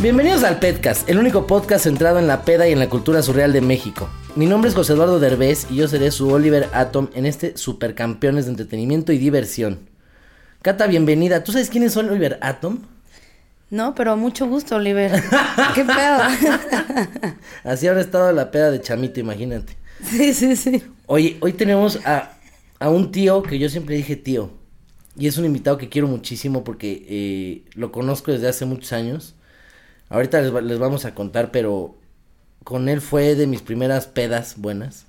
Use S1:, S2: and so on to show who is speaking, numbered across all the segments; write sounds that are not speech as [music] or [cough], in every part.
S1: Bienvenidos al Petcast, el único podcast centrado en la peda y en la cultura surreal de México. Mi nombre es José Eduardo Derbez y yo seré su Oliver Atom en este Supercampeones de Entretenimiento y Diversión. Cata, bienvenida. ¿Tú sabes quién es Oliver Atom?
S2: No, pero mucho gusto, Oliver. [laughs] ¿Qué pedo? [laughs]
S1: Así habrá estado la peda de Chamito, imagínate.
S2: Sí, sí, sí.
S1: Oye, hoy tenemos a, a un tío que yo siempre dije tío. Y es un invitado que quiero muchísimo porque eh, lo conozco desde hace muchos años. Ahorita les, les vamos a contar, pero con él fue de mis primeras pedas buenas.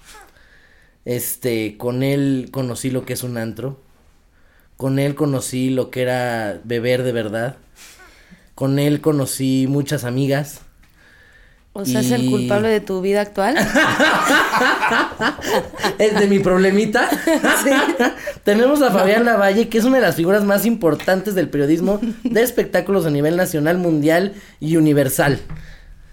S1: Este, con él conocí lo que es un antro. Con él conocí lo que era beber de verdad. Con él conocí muchas amigas.
S2: O sea, es el
S1: Y-
S2: culpable de tu vida actual. [laughs]
S1: Es de mi problemita. [laughs] Tenemos a Fabián Lavalle, que es una de las figuras más importantes del periodismo de espectáculos a nivel nacional, mundial y universal.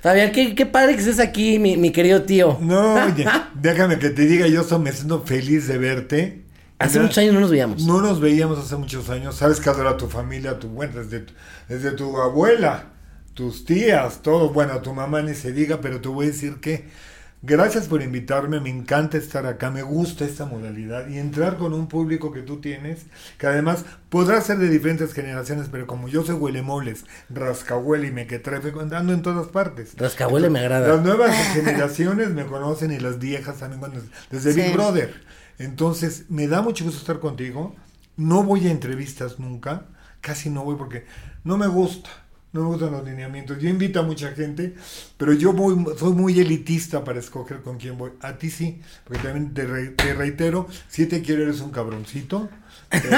S1: Fabián, qué, qué padre que estés aquí, mi, mi querido tío.
S3: No, [laughs] oye, déjame que te diga, yo estoy me siento feliz de verte.
S1: Hace muchos años no nos veíamos.
S3: No nos veíamos hace muchos años. Sabes que adoro a tu familia, tu bueno, desde, tu- desde tu abuela, tus tías, todo. Bueno, a tu mamá ni se diga, pero te voy a decir que gracias por invitarme. Me encanta estar acá, me gusta esta modalidad y entrar con un público que tú tienes, que además podrá ser de diferentes generaciones, pero como yo soy huelemoles, rascahuele y mequetrefe, andando en todas partes.
S1: Rascahuele me agrada.
S3: Las nuevas [laughs] generaciones me conocen y las viejas también, bueno, desde
S2: Sí.
S3: Big Brother. Entonces, me da mucho gusto estar contigo. No voy a entrevistas nunca, casi no voy porque no me gusta, no me gustan los lineamientos. Yo invito a mucha gente, pero yo voy, soy muy elitista para escoger con quién voy. A ti sí, porque también te, re- te reitero, si te quiero eres un cabroncito. pero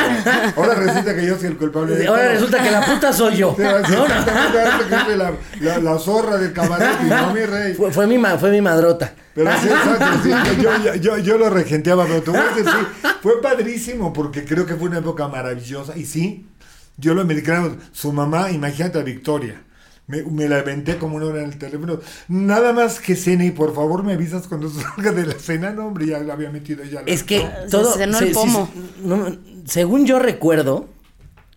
S3: ahora resulta que yo soy el culpable de
S1: Ahora
S3: todo.
S1: resulta que la puta soy yo.
S3: Sí, que soy la, la, la zorra del cabaret y no mi rey.
S1: Fue, fue mi, fue mi madrota.
S3: Pero sí, [laughs] exacto, sí, yo, yo, yo, yo lo regenteaba, pero te voy a decir, sí, fue padrísimo porque creo que fue una época maravillosa. Y sí, yo lo americano, su mamá, imagínate a Victoria. Me, me la inventé como una hora en el teléfono. Nada más que cena y por favor me avisas cuando [laughs] salga de la cena. No, hombre, ya la había metido ya. la-
S1: Es que
S2: Se
S1: todo.
S2: cenó el pomo.
S1: no, según yo recuerdo,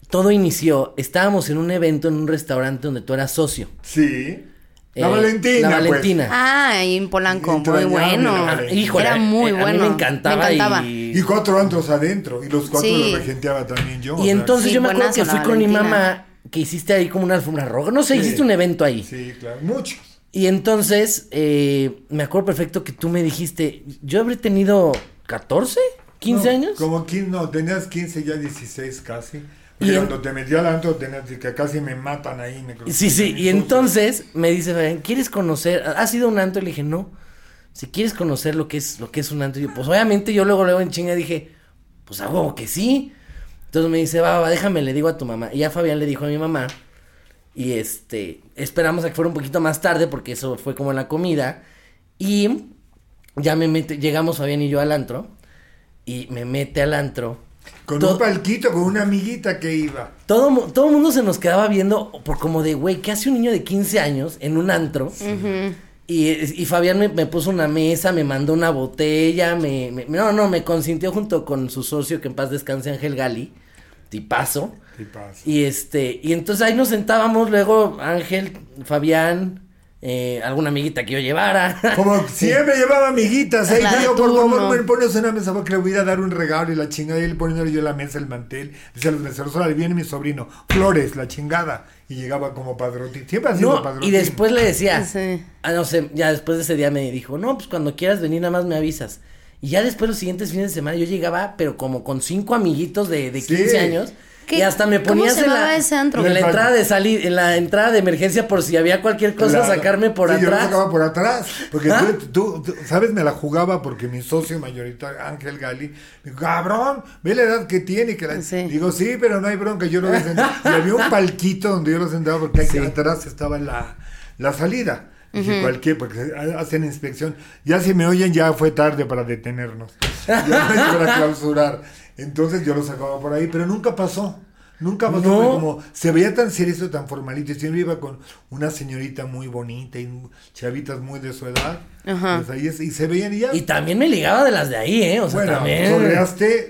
S1: todo inició. Estábamos en un evento en un restaurante donde tú eras socio.
S3: Sí. La
S1: Eh,
S3: Valentina.
S1: La
S3: pues.
S1: Valentina.
S2: Ah, y en Polanco, muy bueno.
S1: Híjole,
S2: Era muy
S1: eh,
S2: bueno.
S1: A mí me encantaba.
S2: Me encantaba.
S1: Y,
S3: Y cuatro antros adentro. Y los cuatro
S2: Sí.
S3: los regenteaba también yo.
S1: y entonces
S2: Sí,
S1: yo me acuerdo que fui con mi mamá, que hiciste ahí como una alfombra roja. No sé,
S3: Sí.
S1: hiciste un evento ahí.
S3: Sí, claro. Muchos.
S1: Y entonces, eh, me acuerdo perfecto que tú me dijiste, yo habré tenido 14, 15
S3: No,
S1: años.
S3: Como 15, no, tenías 15, ya 16 casi.
S1: Y en-
S3: cuando te metí al antro, que casi me matan ahí. Me
S1: Sí, sí, y entonces me dice, Fabián, ¿quieres conocer? ¿Has ido a un antro? Y le dije, no. Si quieres conocer lo que es, lo que es un antro, y yo, pues obviamente yo luego, luego en chinga dije, pues huevo que sí. Entonces me dice, va, va, déjame, le digo a tu mamá. Y ya Fabián le dijo a mi mamá. Y este, esperamos a que fuera un poquito más tarde, porque eso fue como en la comida. Y ya me mete, llegamos Fabián y yo al antro. Y me mete al antro.
S3: Con
S1: To-
S3: un palquito, con una amiguita que iba.
S1: Todo, mu- todo el mundo se nos quedaba viendo por como de, güey, ¿qué hace un niño de 15 años en un antro? y, y Fabián me, me puso una mesa, me mandó una botella, me, me- no, no, me consintió junto con su socio, que en paz descanse, Ángel Gali, tipazo.
S3: ¿Qué pasa?
S1: Y este, y entonces ahí nos sentábamos, luego Ángel, Fabián, eh, alguna amiguita que yo llevara. [laughs]
S3: Como siempre llevaba amiguitas, ahí
S2: La de
S3: tío, por favor, me pones una mesa porque le voy a dar un regalo y la chingada, y él poniéndole yo la mesa, el mantel, dice a los meseros, ahora viene mi sobrino, Flores, la chingada, y llegaba como padrotín, siempre ha sido
S1: No,
S3: padrotín.
S1: y después le decía,
S2: Sí.
S1: ah, no sé, ya después de ese día me dijo, no, pues cuando quieras venir nada más me avisas. Y ya después los siguientes fines de semana yo llegaba, pero como con cinco amiguitos de, de
S3: Sí.
S1: 15 años.
S2: ¿Qué?
S1: Y hasta me
S2: ¿Cómo
S1: ponías en la,
S2: ese antro?
S1: en la
S3: En el
S1: entrada de salir, en la entrada de emergencia por si había cualquier cosa,
S3: Claro.
S1: sacarme por
S3: Sí, Yo lo
S1: atrás.
S3: sacaba por atrás. Porque
S1: ¿Ah?
S3: tú, tú- tú, ¿sabes? Me la jugaba porque mi socio mayoritario, Ángel Gali, me dijo, cabrón, ve la edad que tiene. Que la-".
S2: Sí.
S3: Digo, sí, pero no hay bronca, yo lo voy a sentar. Y había un palquito donde yo lo sentaba porque aquí
S1: Sí.
S3: atrás estaba la, la salida. Dije, cualquier, porque hacen inspección. Ya si me oyen, ya fue tarde para detenernos. Ya para clausurar. Entonces yo lo sacaba por ahí, pero nunca pasó. Nunca pasó.
S1: No.
S3: como se veía tan serio, tan formalito. Y siempre iba con una señorita muy bonita y chavitas muy de su edad.
S2: Ajá.
S3: Pues ahí es- y se veían y ya.
S1: Y también me ligaba de las de ahí, ¿eh? O sea,
S3: bueno,
S1: también.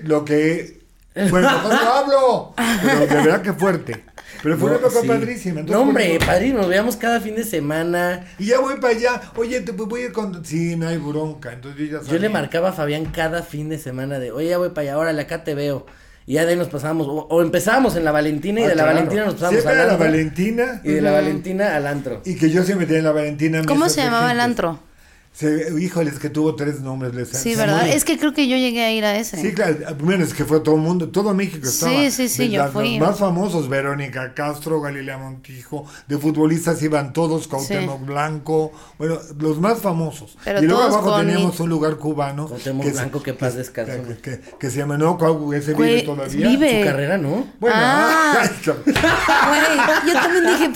S3: lo que. Bueno, [laughs] no hablo. Pero de verdad que fuerte. Pero fue
S1: No,
S3: una época
S1: sí.
S3: padrísima. entonces,
S1: No, hombre, padrino, nos veíamos cada fin de semana.
S3: Y ya voy para allá. Oye, te pues, voy a ir con. Sí, no hay bronca. Entonces yo ya
S1: Yo le
S3: sabía.
S1: marcaba a Fabián cada fin de semana de, oye, ya voy para allá, órale, acá te veo. Y ya de ahí nos pasábamos, o, o empezábamos en la Valentina y
S3: Ah,
S1: de la
S3: claro.
S1: Valentina nos pasábamos
S3: Siempre
S1: al
S3: era la
S1: antro.
S3: Valentina.
S1: Y de la. Valentina al antro.
S3: Y que yo siempre tenía en la Valentina.
S2: ¿Cómo se llamaba el antro?
S3: Se, híjoles, que tuvo tres nombres. les-
S2: Sí, ¿verdad?
S3: muy-
S2: Es que creo que yo llegué a ir a ese.
S3: Sí, claro, primero es que fue todo el mundo, todo México
S2: Sí,
S3: estaba.
S2: sí, sí,
S3: De
S2: yo
S3: las-
S2: fui.
S3: Los más famosos, Verónica Castro, Galilea Montijo, de futbolistas iban todos, Cuauhtémoc Blanco, bueno, los más famosos.
S2: Pero
S3: y luego
S2: todos
S3: abajo teníamos
S2: mi-
S3: un lugar cubano.
S1: Cuauhtémoc Blanco, que paz descanse.
S3: Que, que- que se llama, no, Cuau, ese
S2: Güey,
S3: vive todavía.
S2: vive.
S1: Su carrera, ¿no?
S3: Bueno,
S2: Ah. [laughs] [laughs] Güey, yo también dije,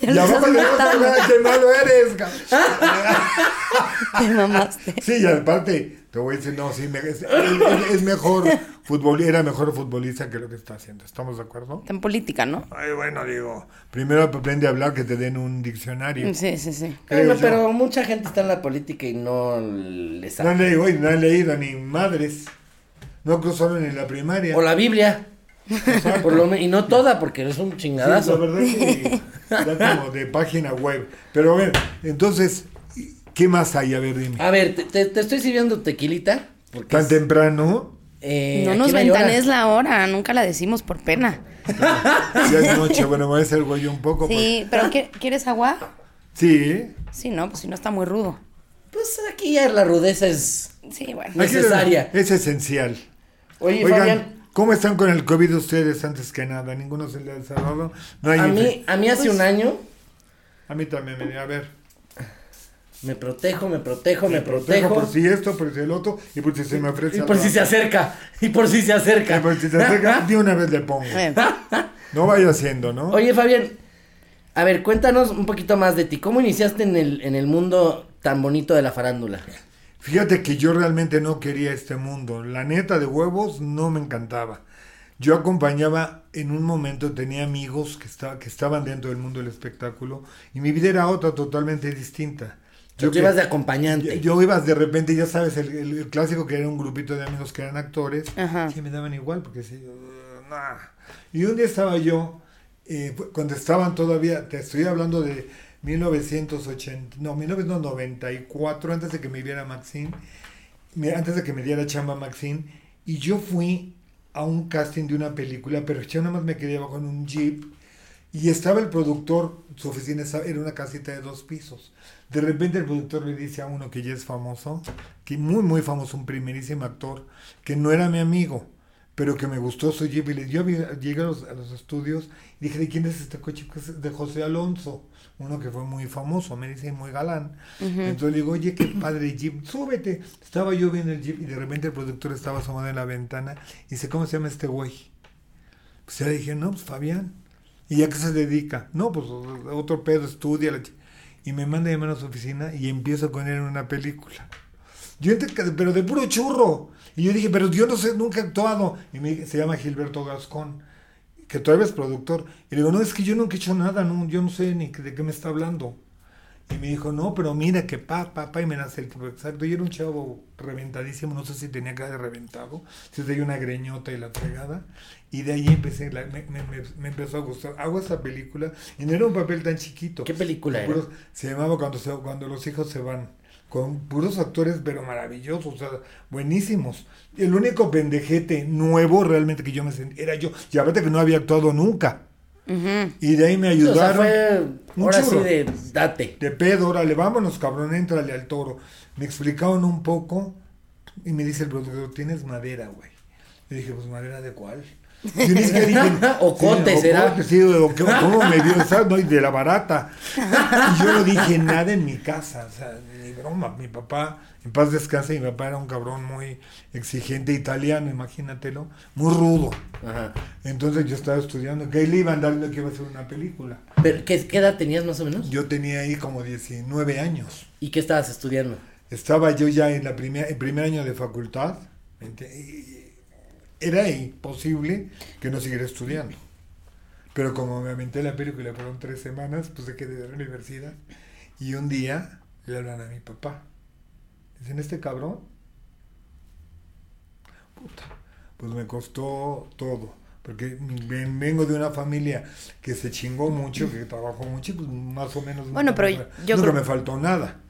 S2: ya
S3: y
S2: lo
S3: abajo
S2: estás
S3: tenemos
S2: matando.
S3: a qué malo eres. [laughs]
S2: Te mamaste.
S3: Sí, y aparte, te voy a decir, no, sí, me- es, es- es mejor futbol, era mejor futbolista que lo que está haciendo. ¿Estamos de acuerdo?
S2: En política, ¿no?
S3: Ay, bueno, digo, primero aprende a hablar que te den un diccionario.
S2: Sí, sí, sí.
S1: Bueno, pero mucha gente está en la política y no le
S3: No
S1: sabe.
S3: oye, no han leído ni madres. No cruzaron en la primaria.
S1: O la Biblia. Por lo y no toda, porque es un
S3: Sí,
S1: chingadazo.
S3: la verdad que ya como [laughs] de página web. Pero a ver, entonces, ¿qué más hay? A ver, dime.
S1: A ver, te, te- te estoy sirviendo tequilita. Porque
S3: Tan
S1: es-
S3: temprano,
S1: eh,
S2: no nos ventanes la hora, nunca la decimos por pena. [laughs]
S3: ya es noche, bueno, me voy a hacer güey un poco.
S2: Sí, pero ¿qué- ¿quieres agua?
S3: pues. Sí.
S2: Sí, no, pues si no está muy rudo.
S1: Pues aquí ya la rudeza es
S2: Sí, bueno.
S1: Necesaria.
S3: Es esencial.
S1: Oye,
S3: Oigan,
S1: Fabián,
S3: ¿cómo están con el COVID ustedes antes que nada? ¿Ninguno se le ha salvado? No hay
S1: a mí, a mí hace
S2: Pues-
S1: un año
S3: A mí también me a ver.
S1: me protejo, me protejo, me
S3: protejo
S1: protejo.
S3: por si esto, por si el otro, y por si se me ofrece
S1: Y por si se acerca, y por si se acerca.
S3: Y por si se acerca, de una vez le pongo. No vaya haciendo, ¿no?
S1: Oye, Fabián, a ver, cuéntanos un poquito más de ti. ¿Cómo iniciaste en el, en el mundo tan bonito de la farándula?
S3: Fíjate que yo realmente no quería este mundo. La neta de huevos no me encantaba. Yo acompañaba en un momento, tenía amigos que, estaba, que estaban dentro del mundo del espectáculo y mi vida era otra totalmente distinta.
S1: Yo
S3: que-
S1: ibas de acompañante.
S3: Yo, yo ibas de repente, ya sabes, el, el- el clásico que era un grupito de amigos que eran actores,
S2: Ajá.
S3: que me daban igual, porque sí, uh, nah. Y un día estaba yo, eh, cuando estaban todavía, te estoy hablando de 1980, no, 1994, antes de que me viera Maxine, antes de que me diera chamba Maxine, y yo fui a un casting de una película, pero yo nada más me quedé abajo en un jeep, y estaba el productor, su oficina estaba- era una casita de dos pisos. De repente el productor le dice a uno que ya es famoso, que muy, muy famoso, un primerísimo actor, que no era mi amigo, pero que me gustó su jeep. Y le, yo llegué a los, a los estudios y dije, ¿de quién es este coche? Pues es de José Alonso, uno que fue muy famoso, me dice, muy galán. Entonces le digo, oye, qué padre jeep, súbete. Estaba yo viendo el jeep y de repente el productor estaba asomado en la ventana y dice, ¿cómo se llama este güey? Pues ya le dije, no, pues Fabián. ¿Y a qué se dedica? No, pues otro pedo, estudia. la Y me manda a llamar a su oficina y empiezo con él en una película. Yo pero de puro churro. Y yo dije, pero yo no sé, nunca he actuado. Y me, dice, se llama Gilberto Gascón, que todavía es productor. Y le digo, no, es que yo nunca he hecho nada, no, yo no sé ni de qué me está hablando. Y me dijo, no, pero mira que pa, pa, pa, y me nace el tipo exacto. Yo era un chavo reventadísimo, no sé si tenía cara de reventado, si tenía una greñota y la fregada. Y de ahí empecé, la- me, me- me- empezó a gustar. Hago esa película y no era un papel tan chiquito.
S1: ¿Qué película era?
S3: Se llamaba cuando, se- cuando los hijos se van. Con puros actores, pero maravillosos, o sea, buenísimos. El único pendejete nuevo realmente que yo me sentí era yo. Y aparte que no había actuado nunca. Y de ahí me
S1: Sí, o sea,
S3: ayudaron.
S1: fue
S3: Un
S1: ahora sí de date.
S3: De pedo, órale, vámonos, cabrón, éntrale al toro. Me explicaron un poco y me dice el productor, tienes madera, güey. Le dije, pues, ¿madera de cuál? Ni siquiera dije, [laughs]
S1: Ocote,
S3: sí,
S1: ¿será?
S3: sí, o ¿cómo me vio? ¿sabes? No, y de la barata. Y yo no dije nada en mi casa, o sea, ni broma. Mi papá, en paz descanse, mi papá era un cabrón muy exigente italiano, imagínatelo, muy rudo.
S1: Ajá.
S3: Entonces yo estaba estudiando, que él iba a andar que iba a hacer una película.
S1: Pero, ¿qué, qué edad tenías más o menos?
S3: Yo tenía ahí como 19 años.
S1: ¿Y qué estabas estudiando?
S3: Estaba yo ya en la primer, el primer año de facultad. y Era imposible que no siguiera estudiando. Pero como me aventé la película fueron tres semanas, pues se quedé de la universidad. Y un día le hablan a mi papá. Dicen, ¿este cabrón? Puta, pues me costó todo. Porque ven- vengo de una familia que se chingó mucho, que trabajó mucho, y pues más o menos.
S2: Bueno, pero
S3: me-
S2: yo
S3: nunca
S2: creo-
S3: me faltó nada.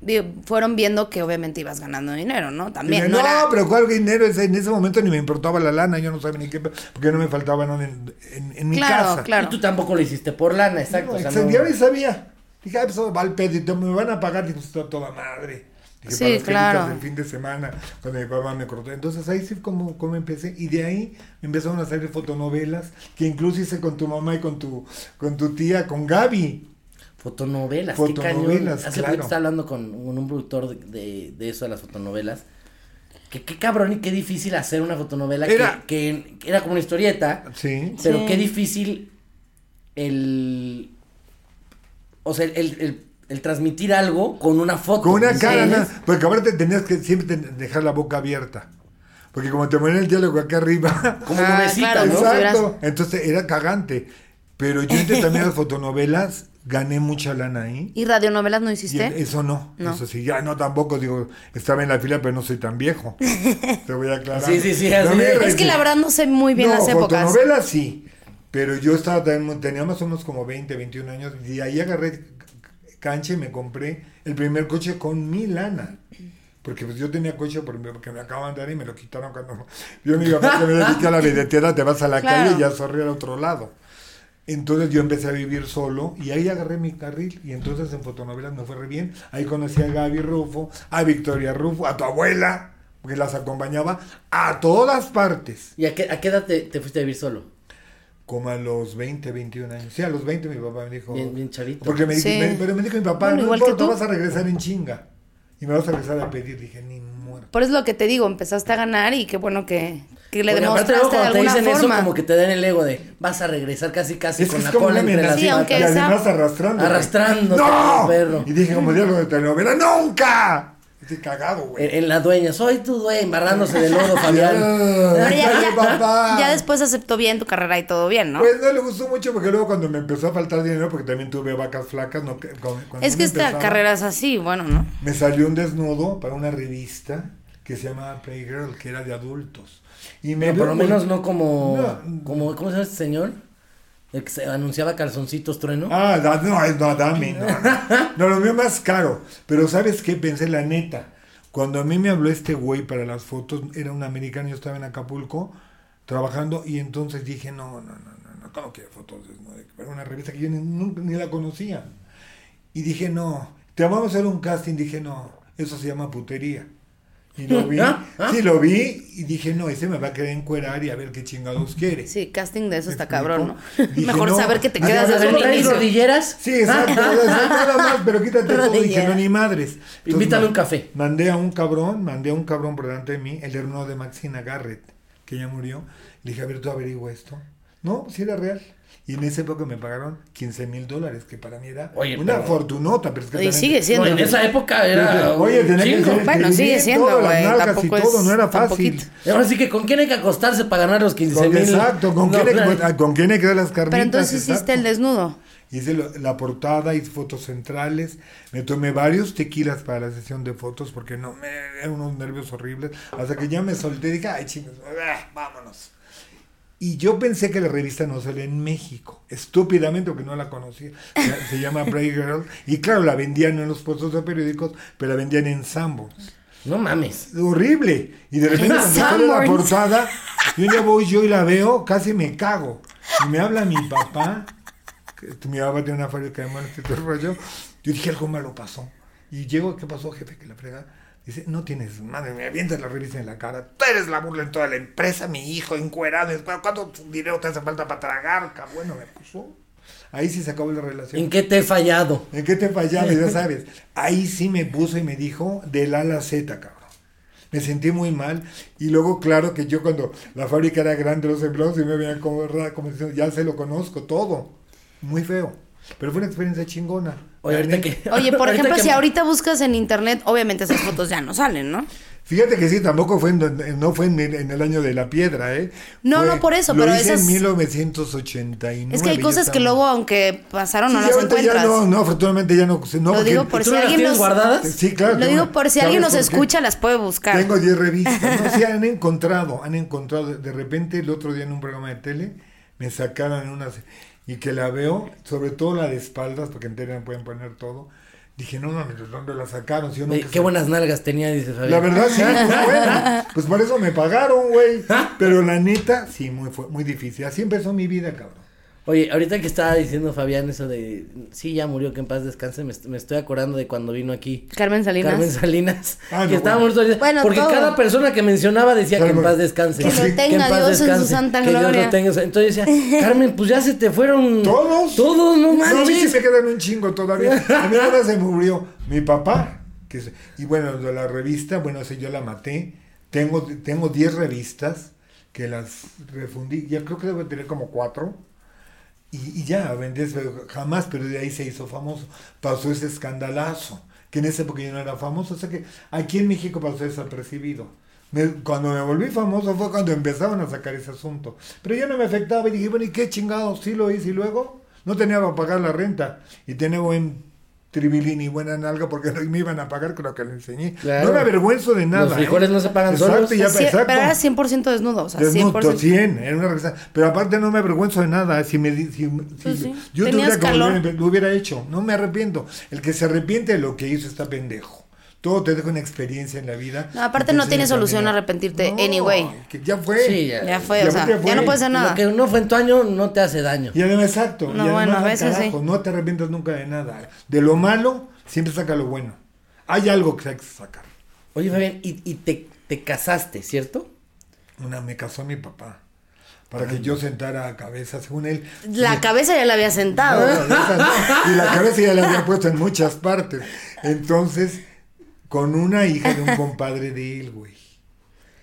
S2: Digo, fueron viendo que obviamente ibas ganando dinero, ¿no? También.
S3: Dije,
S2: no,
S3: no,
S2: era-
S3: pero ¿cuál dinero? En ese momento ni me importaba la lana, yo no sabía ni qué, porque no me faltaba nada en, en- en mi
S2: Claro,
S3: casa.
S2: claro.
S1: Y tú tampoco lo hiciste por lana, exacto.
S3: No,
S1: o sea, no-
S3: y sabía. Dije, ah, pues va al pedito, me van a pagar, dijo, está toda madre. Dije,
S2: Sí,
S3: para las
S2: claro.
S3: del fin de semana, cuando mi papá me cortó. Entonces ahí sí como, como empecé. Y de ahí me empezaron a salir fotonovelas, que incluso hice con tu mamá y con tu, con tu tía, con Gaby.
S1: Fotonovelas, qué cañón.
S3: Fotonovelas,
S1: Hace
S3: claro.
S1: poquito estaba hablando con un, un productor de, de, de eso, de las fotonovelas. Que qué cabrón y qué difícil hacer una fotonovela
S3: Era-
S1: que, que era como una historieta.
S3: Sí.
S1: Pero
S2: Sí.
S1: qué difícil el. O sea, el, el, el- el transmitir algo con una foto.
S3: Con una
S1: ¿me
S3: cara, nada. Porque ahora te tenías que siempre dejar la boca abierta. Porque como te ponen el diálogo acá arriba. [laughs]
S1: Como
S2: Ah, claro,
S1: ¿no?
S3: Exacto. Entonces era cagante. Pero yo intenté también las fotonovelas, gané mucha lana ahí.
S2: ¿Y radionovelas no hiciste?
S3: eso no,
S2: No.
S3: eso sí, ya no tampoco, digo, estaba en la fila, pero no soy tan viejo. [laughs] Te voy a aclarar.
S1: Sí, sí, sí,
S2: Es que la verdad no sé muy bien
S3: no,
S2: las épocas.
S3: fotonovelas sí, pero yo estaba también, tenía más o menos como 20, 21 años, y ahí agarré cancha y me compré el primer coche con mi lana. Porque pues yo tenía coche por- porque me acaban de dar y me lo quitaron cuando [laughs] yo me iba a me dediqué a la [laughs] billetera, te vas a la
S2: Claro.
S3: calle y ya sorrí al otro lado. Entonces yo empecé a vivir solo y ahí agarré mi carril y entonces en fotonovelas me fue re bien. Ahí conocí a Gaby Rufo, a Victoria Rufo, a tu abuela, porque las acompañaba a todas partes.
S1: ¿Y a qué, a qué edad te, te fuiste a vivir solo?
S3: Como a los 20, 21 años. Sí, a los 20 mi papá me dijo.
S1: Bien, bien chavito.
S3: Porque me, dijo-
S2: Sí.
S3: me- pero me dijo mi papá,
S2: Bueno,
S3: no
S2: igual que
S3: importa,
S2: tú.
S3: vas a regresar en chinga. Y me vas a regresar a pedir. Dije, ni muerto.
S2: Por eso lo que te digo, empezaste a ganar y qué bueno que, que le
S1: Porque
S2: demostraste
S1: luego
S2: de
S1: cuando te
S2: alguna
S1: dicen
S2: forma.
S1: eso, como que te dan el ego de vas a regresar casi casi
S3: Es
S1: con la cola entre las.
S2: Sí, aunque
S3: Y además arrastrando.
S1: Arrastrándote,
S3: ¡No!
S1: perro.
S3: Y dije, como diálogo de telenovela, ¡nunca! Estoy cagado, güey.
S1: En, en la dueña, soy tu dueña, embarrándose de lodo, [laughs] Fabián.
S2: Pero ya, ya-
S3: papá.
S2: ya después aceptó bien tu carrera y todo bien, ¿no?
S3: Pues no le gustó mucho porque luego cuando me empezó a faltar dinero, porque también tuve vacas flacas, no, que- cuando- cuando
S2: es que esta carrera es así, bueno, ¿no?
S3: Me salió un desnudo para una revista que se llamaba Playgirl, que era de adultos. Y me
S1: Pero por lo
S3: muy-
S1: menos no como,
S3: No.
S1: como ¿cómo se llama este señor? El que se anunciaba calzoncitos trueno.
S3: Ah, no, no, dame, no, no. Lo mío más caro. Pero ¿sabes qué? Pensé la neta. Cuando a mí me habló este güey para las fotos, era un americano, yo estaba en Acapulco trabajando y entonces dije, no, no, no, no, no, ¿cómo que fotos desnudas? Para una revista que yo ni, nunca- ni la conocía. Y dije, no, te vamos a hacer un casting. Dije, no, eso se llama putería. Y lo vi,
S1: ¿Ah? ¿Ah?
S3: sí, lo vi y dije, no, ese me va a querer encuerar y a ver qué chingados quiere.
S2: Sí, casting de eso
S3: ¿Me
S2: está cabrón, ¿no? [laughs]
S3: Dije,
S2: Mejor
S3: no,
S2: saber que te
S3: a
S2: quedas
S3: ver, ¿cómo
S2: el
S1: ¿Traes rodilleras? [laughs]
S3: Sí, exacto, exacto, nada más, pero quítate todo. Dije, no, ni madres. [laughs] Entonces,
S1: Invítame
S3: ma-
S1: un café.
S3: Mandé a un cabrón, mandé a un cabrón por delante de mí, el hermano de Maxina Garrett, que ya murió. Le dije, a ver, tú averigua esto. No, si era real. Y en esa época me pagaron 15 mil dólares, que para mí era
S1: Oye,
S3: una
S1: pero-
S3: fortunota. Pero es que
S2: Y
S3: también-
S2: sigue siendo.
S1: No, en esa época era.
S3: Oye, tenía que ser
S2: Bueno, sigue siendo,
S3: todo, las
S2: güey,
S3: nalgas y
S2: tampoco es
S3: todo, no era fácil.
S1: Ahora sí que, ¿con quién hay que acostarse para ganar los 15
S3: Con-
S1: mil?
S3: exacto, ¿con,
S1: No,
S3: quién hay,
S1: claro.
S3: con quién hay que dar las carnitas.
S2: Pero entonces hiciste el desnudo.
S3: Hice lo- la portada, hice fotos centrales, me tomé varios tequilas para la sesión de fotos porque no me eran unos nervios horribles, hasta que ya me solté y dije, ay chingos, ah, vámonos. Y yo pensé que la revista no salía en México, estúpidamente porque no la conocía. Se, llama Brave Girl y claro, la vendían en los puestos de periódicos, pero la vendían en Sanborns.
S1: No mames.
S3: Horrible. Y de repente cuando sale la portada, y un día voy yo y la veo, casi me cago. Y me habla mi papá, que mi papá tiene una fábrica de muebles y todo el rollo. Yo dije, algo malo pasó. Y llego, ¿qué pasó, jefe? Que la frega. Dice, no tienes madre, me avientas la revista en la cara. Tú eres la burla en toda la empresa, mi hijo encuerado. ¿Cuánto dinero te hace falta para tragar? cabrón? Bueno, me puso. Ahí sí se acabó la relación.
S1: ¿En qué te he fallado?
S3: ¿En qué te fallaba? Ya [laughs] sabes. Ahí sí me puso y me dijo del A a la Z, cabrón. Me sentí muy mal. Y luego, claro que yo cuando la fábrica era grande, los empleados y me veían como, como diciendo, ya se lo conozco todo. Muy feo. Pero fue una experiencia chingona.
S1: Oye,
S3: La
S1: ahorita
S3: neta.
S1: que.
S2: Oye, por
S1: ahorita
S2: ejemplo,
S1: que-
S2: si ahorita buscas en internet, obviamente esas fotos ya no salen, ¿no?
S3: Fíjate que sí, tampoco fue en, no fue en, en el año de la piedra, ¿eh?
S2: No,
S3: Fue-
S2: no por eso,
S3: lo
S2: pero
S3: hice
S2: esas-
S3: en 1989.
S2: Es que hay cosas que luego, aunque pasaron,
S3: Sí,
S2: no las encuentras.
S3: Ya no, no, afortunadamente ya no. no
S2: Lo digo por
S1: ¿Tú
S2: si alguien nos...
S1: guardadas?
S3: Sí, claro.
S2: Lo digo por si
S3: ¿sabes
S2: alguien nos escucha, las puede buscar.
S3: Tengo 10 revistas. No, [laughs] sí, han encontrado, han encontrado. De repente, el otro día en un programa de tele, me sacaron unas. Y que la veo, sobre todo la de espaldas, porque en tele no pueden poner todo. Dije, no, no, ¿de dónde la sacaron? Si yo
S1: Qué buenas nalgas tenía, dice Fabián.
S3: La verdad, sí, muy [laughs] buena. Pues por eso me pagaron, güey. Pero la neta, sí, muy, fue muy difícil. Así empezó mi vida, cabrón.
S1: Oye, ahorita que estaba diciendo Fabián eso de, sí, ya murió, que en paz descanse, me, est- me estoy acordando de cuando vino aquí.
S2: Carmen Salinas.
S1: Carmen Salinas, [laughs]
S3: Ah,
S1: que
S3: no,
S1: estábamos todos-
S2: Bueno,
S1: porque
S2: todo.
S1: cada persona que mencionaba decía que en paz descanse.
S2: Que lo tenga
S1: en paz
S2: Dios en su
S1: descanse,
S2: santa
S1: que Dios lo
S2: gloria.
S1: tenga Entonces decía, [laughs] Carmen, pues ya se te fueron
S3: ¿Todos?
S1: Todos, no
S3: No, a mí sí
S1: manches.
S3: me quedan un chingo todavía. [laughs] A mí nada se murió mi papá. Que es- y bueno, de la revista, bueno, esa yo la maté. Tengo tengo 10 revistas que las refundí. Ya creo que debo tener como cuatro. Y, y ya, jamás, pero de ahí se hizo famoso. Pasó ese escandalazo, que en esa época yo no era famoso. O sea que aquí en México pasó desapercibido. Me- cuando me volví famoso fue cuando empezaban a sacar ese asunto. Pero yo no me afectaba y dije, bueno, ¿y qué chingados? Sí lo hice y luego no tenía para pagar la renta. Y tenía buen tribilín y buena nalga porque no [laughs] me iban a pagar con lo que le enseñé.
S1: Claro.
S3: No me avergüenzo de nada.
S1: Los frijoles
S3: ¿eh?
S1: no se pagan
S3: Exacto,
S1: solos.
S3: ya-
S2: Sí,
S3: exacto.
S2: pero era 100% desnudo, o sea,
S3: Desnudo,
S2: 100%.
S3: 100, era una. Pero aparte no me avergüenzo de nada. Si me di- si, si-
S2: Pues sí.
S3: yo tuviera volver, lo hubiera hecho. No me arrepiento. El que se arrepiente de lo que hizo está pendejo. Todo te deja una experiencia en la vida.
S2: No, aparte no tiene solución arrepentirte anyway.
S3: que ya fue.
S1: Sí, ya.
S2: Ya fue,
S3: Ya
S2: o sea,
S3: fue, ya
S2: no hacer
S1: Lo
S2: nada.
S1: que no fue en tu año no te hace daño.
S3: Y además, exacto.
S2: No,
S3: y además,
S2: bueno, a veces sí.
S3: carajo, No te arrepientas nunca de nada. De lo malo, siempre saca lo bueno. Hay algo que hay que sacar.
S1: Oye, Fabián, y, y te, te casaste, ¿cierto?
S3: Una, me casó mi papá. Para que yo sentara a cabeza, según él.
S2: La cabeza ya la había sentado.
S3: No, esa no. Y la cabeza ya la había puesto en muchas partes. Entonces, con una hija de un compadre de él, güey.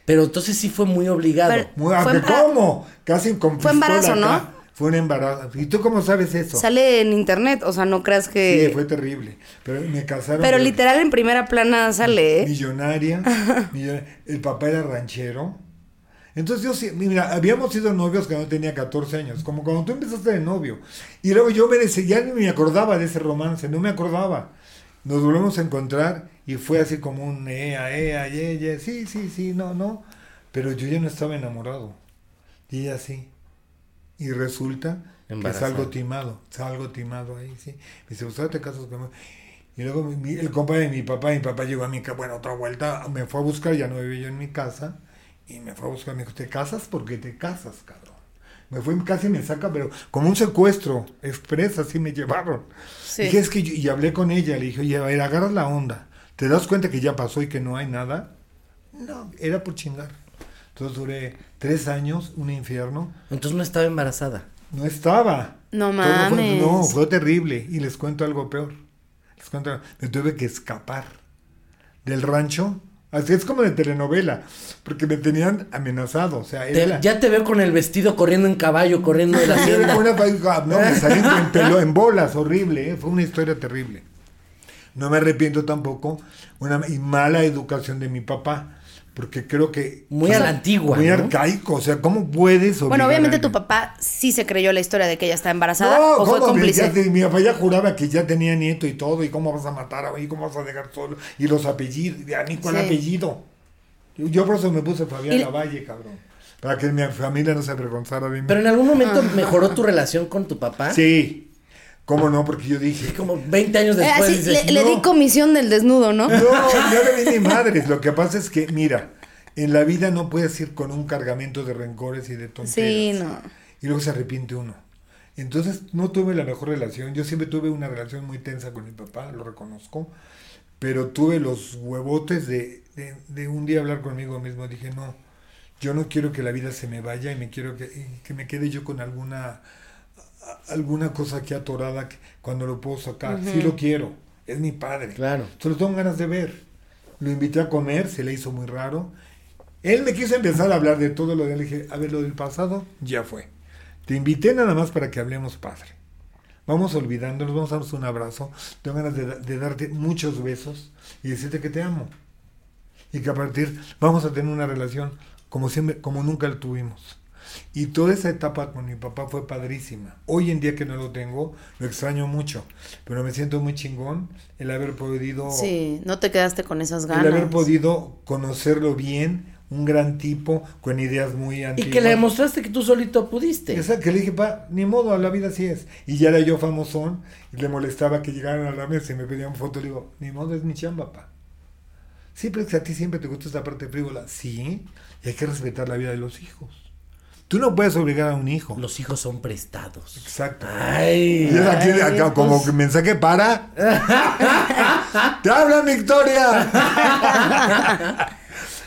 S1: Pero entonces sí fue muy obligado.
S2: Pero-
S3: Muy-
S2: Fue
S3: ¿a que
S2: embara-
S3: ¿Cómo? Casi con
S2: Fue embarazo,
S3: pistola
S2: ¿no?
S3: acá. Fue un embarazo. ¿Y tú cómo sabes eso?
S2: Sale en internet, o sea, no creas que...
S3: Sí, fue terrible. Pero me casaron.
S2: Pero literal en primera plana sale, ¿eh?
S3: millonaria, [laughs] millonaria. El papá era ranchero. Entonces yo sí, mira, habíamos sido novios cuando yo tenía 14 años, como cuando tú empezaste de novio. Y luego yo me decía, ya ni me acordaba de ese romance, no me acordaba. Nos volvemos a encontrar y fue así como un ea, ea, ye, ye, sí, sí, sí, no, no. Pero yo ya no estaba enamorado. Y ella sí. Y resulta que
S1: Embarazada.
S3: salgo timado, salgo timado ahí, sí. Me dice, ¿usted te casas conmigo? Y luego mi- el compa de mi papá, mi papá llegó a mi casa, bueno, otra vuelta, me fue a buscar, ya no vivía yo en mi casa, y me fue a buscar, me dijo, ¿te casas? porque te casas, cabrón? Me fue, casi me saca, pero como un secuestro, expresa, así me llevaron.
S2: Sí.
S3: Dije, es que yo- y hablé con ella, le dije, oye, a ver, agarras la onda, ¿te das cuenta que ya pasó y que no hay nada? No, era por chingar. Entonces duré tres años, un infierno,
S1: Entonces no estaba embarazada.
S3: no estaba.
S2: No
S3: Todo fue-
S2: mames.
S3: no, fue terrible. Y les cuento algo peor. Les cuento, me tuve que escapar del rancho. Así es como de telenovela, porque me tenían amenazado. O sea, era
S1: Te-
S3: la-
S1: ya te veo con el vestido corriendo en caballo, corriendo de la hacienda.
S3: pa- no, me salí [laughs] en, pelo- en bolas, horrible, ¿eh? fue una historia terrible. No me arrepiento tampoco, una y mala educación de mi papá, porque creo que...
S1: Muy a la antigua,
S3: Muy
S1: ¿no?
S3: arcaico, o sea, ¿cómo puedes
S2: Bueno,
S3: a
S2: obviamente tu papá sí se creyó la historia de que ella está embarazada
S3: No,
S2: o fue cómplice.
S3: Ya mi papá ya juraba que ya tenía nieto y todo, y cómo vas a matar a y cómo vas a dejar solo, y los apellidos, y a mí cuál
S2: Sí.
S3: apellido. Yo, yo por eso me puse Fabián
S2: Y-
S3: Lavalle, cabrón, para que mi familia no se avergonzara de mí.
S1: Pero en algún momento mejoró tu relación con tu papá.
S3: Sí, cómo no, porque yo dije,
S1: Como 20 años
S2: Eh,
S1: después
S2: así,
S1: dices,
S2: le, di comisión del desnudo, ¿no?
S3: no, no le vi ni madres, lo que pasa es que, mira, en la vida no puedes ir con un cargamento de rencores y de tonterías.
S2: Sí, no.
S3: y luego se arrepiente uno. Entonces no tuve la mejor relación. Yo siempre tuve una relación muy tensa con mi papá, lo reconozco, pero tuve los huevotes de, de, de un día hablar conmigo mismo. Dije, no, yo no quiero que la vida se me vaya y me quiero que, que me quede yo con alguna alguna cosa aquí atorada que- cuando lo puedo sacar. Sí lo quiero, es mi padre.
S1: Claro.
S3: Solo tengo ganas de ver. Lo invité a comer, se le hizo muy raro. Él me quiso empezar a hablar de todo lo de él. Le dije, a ver, lo del pasado ya fue. Te invité nada más para que hablemos, padre. Vamos olvidándonos, vamos a darnos un abrazo. Tengo ganas de darte muchos besos y decirte que te amo. y que a partir vamos a tener una relación como siempre, como nunca la tuvimos. Y toda esa etapa con mi papá fue padrísima. Hoy en día que no lo tengo, lo extraño mucho, pero me siento muy chingón el haber podido
S2: Sí, no te quedaste con esas ganas.
S3: el haber podido conocerlo bien, un gran tipo con ideas muy
S1: Y
S3: antiguas.
S1: que le demostraste que tú solito pudiste.
S3: Exacto, que le dije, pa, ni modo, la vida así es. Y ya era yo famosón y le molestaba que llegaran a la mesa y me pedían foto. Le digo, ni modo, es mi chamba, pa. Sí, pero es que a ti siempre te gusta esta parte frívola. Sí, y hay que respetar la vida de los hijos. Tú no puedes obligar a un hijo.
S1: Los hijos son prestados.
S3: Exacto.
S1: Ay.
S3: Y es aquí,
S2: Ay,
S3: acá, como que mensaje para. [laughs] ¡Te habla Victoria!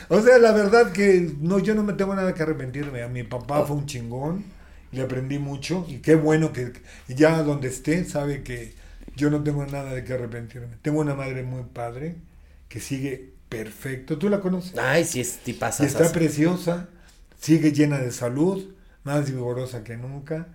S3: o sea, la verdad que no, yo no me tengo nada que arrepentirme. A mi papá fue un chingón, le aprendí mucho y qué bueno que ya donde esté sabe que yo no tengo nada de que arrepentirme. Tengo una madre muy padre que sigue perfecto. ¿Tú la conoces?
S1: Ay, sí, es
S3: Y
S1: tipaza.
S3: está preciosa, sigue llena de salud, más vigorosa que nunca.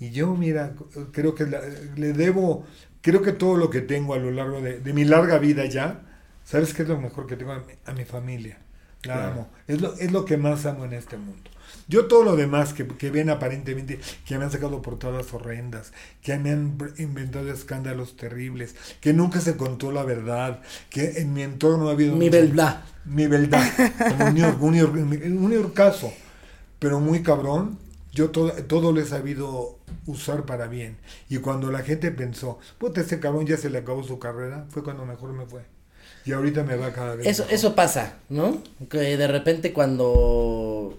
S3: Y yo, mira, creo que la- le debo, creo que todo lo que tengo a lo largo de, de mi larga vida ya, ¿sabes qué es lo mejor que tengo? A mi, a mi familia. La
S1: Claro.
S3: amo. Es lo, es lo que más amo en este mundo. Yo todo lo demás que, que ven aparentemente, que me han sacado portadas horrendas, que me han inventado escándalos terribles, que nunca se contó la verdad, que en mi entorno ha habido...
S1: Mi verdad.
S3: mi verdad, un, New- un, un New caso, pero muy cabrón. Yo todo, todo lo he sabido usar para bien. Y cuando la gente pensó, puta, este cabrón ya se le acabó su carrera, fue cuando mejor me fue. Y ahorita me va cada vez.
S1: Eso,
S3: mejor.
S1: eso pasa, ¿no? Que de repente cuando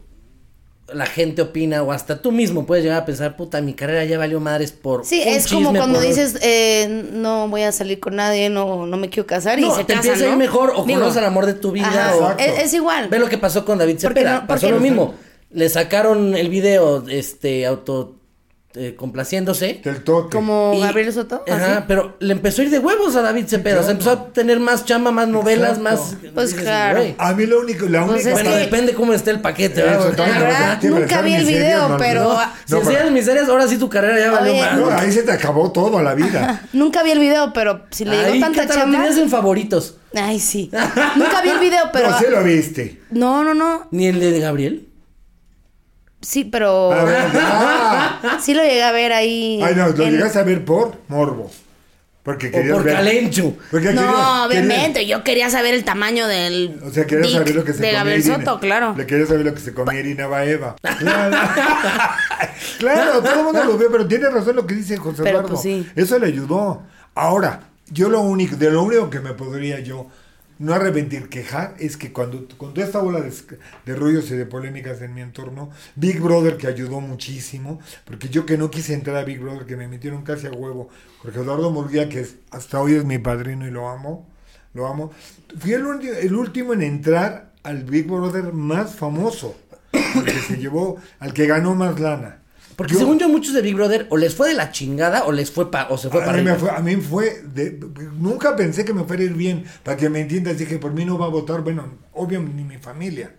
S1: la gente opina o hasta tú mismo puedes llegar a pensar, puta, mi carrera ya valió madres por
S2: Sí,
S1: un
S2: es como cuando
S1: por-
S2: dices, eh, no voy a salir con nadie, no, no me quiero casar y
S1: No,
S2: se
S1: te
S2: casan,
S1: empieza a ir mejor o
S2: Digo,
S1: conoces al amor de tu vida
S2: ajá,
S1: o...
S3: Exacto.
S2: es, es igual.
S1: Ve lo que pasó con David Cepeda.
S2: no-
S1: pasó lo
S2: no-
S1: mismo. Le sacaron el video, este, auto eh, complaciéndose.
S3: Del toque.
S2: Como
S1: Y-
S2: Gabriel Soto.
S1: Ajá,
S2: así.
S1: pero le empezó a ir de huevos a David Cepeda. O sea,
S3: claro.
S1: empezó a tener más chamba, más novelas,
S3: Exacto.
S1: más.
S2: Pues
S1: dices,
S2: claro.
S3: A mí lo único, la
S2: Pues
S3: única...
S1: Bueno,
S2: que-
S1: depende cómo esté el paquete.
S3: Eso,
S1: ¿verdad?
S3: también,
S2: La verdad,
S3: sí, pero
S2: nunca vi el
S3: miseria,
S2: video,
S3: no,
S2: pero-
S3: no,
S1: Si enseñas
S3: pero-
S1: miserias, ahora sí tu carrera ya valió más.
S3: no, ahí se te acabó todo la vida. [laughs]
S2: Nunca vi el video, pero si le llegó tanta
S1: ¿qué tal? Lo
S2: chamba.
S1: tenías en favoritos.
S2: Ay, sí. [laughs] Nunca vi el video, pero.
S3: no, sí lo viste.
S2: No, no, no.
S1: Ni el de Gabriel.
S2: Sí, pero.
S3: A ver, ah. [laughs]
S2: Sí lo llegué a ver ahí.
S3: Ay, no, lo
S2: en-
S3: llegaste a ver por morbo. Porque
S1: O
S3: querías
S1: por
S3: ver...
S1: Calencho.
S3: Porque
S2: No,
S3: querías-
S2: obviamente. Yo quería saber el tamaño del.
S3: O sea, querías saber lo que se
S2: De
S3: comía
S2: Gabriel
S3: Irina.
S2: Soto, claro.
S3: Le querías saber lo que se comía Irina Baeva. [laughs] Claro. [laughs] claro, todo el mundo lo ve, pero tiene razón lo que dice José
S2: Pero,
S3: Eduardo.
S2: pues, sí.
S3: Eso le ayudó. Ahora, yo lo único, de lo único que me podría yo no arrepentir, quejar, es que cuando con toda esta bola de, de rollos y de polémicas en mi entorno, Big Brother que ayudó muchísimo, porque yo que no quise entrar a Big Brother, que me metieron casi a huevo, Jorge Eduardo Murguía, que es, hasta hoy es mi padrino y lo amo, lo amo, fui el, el último en entrar al Big Brother más famoso, porque se llevó al que ganó más lana.
S1: Porque
S3: Yo-
S1: según yo, muchos de Big Brother o les fue de la chingada o les fue pa o se fue
S3: a
S1: para
S3: mí, me fue, a mí fue de- nunca pensé que me fuera a ir bien, para que me entiendas, dije, por mí no va a votar, bueno, obvio ni mi familia.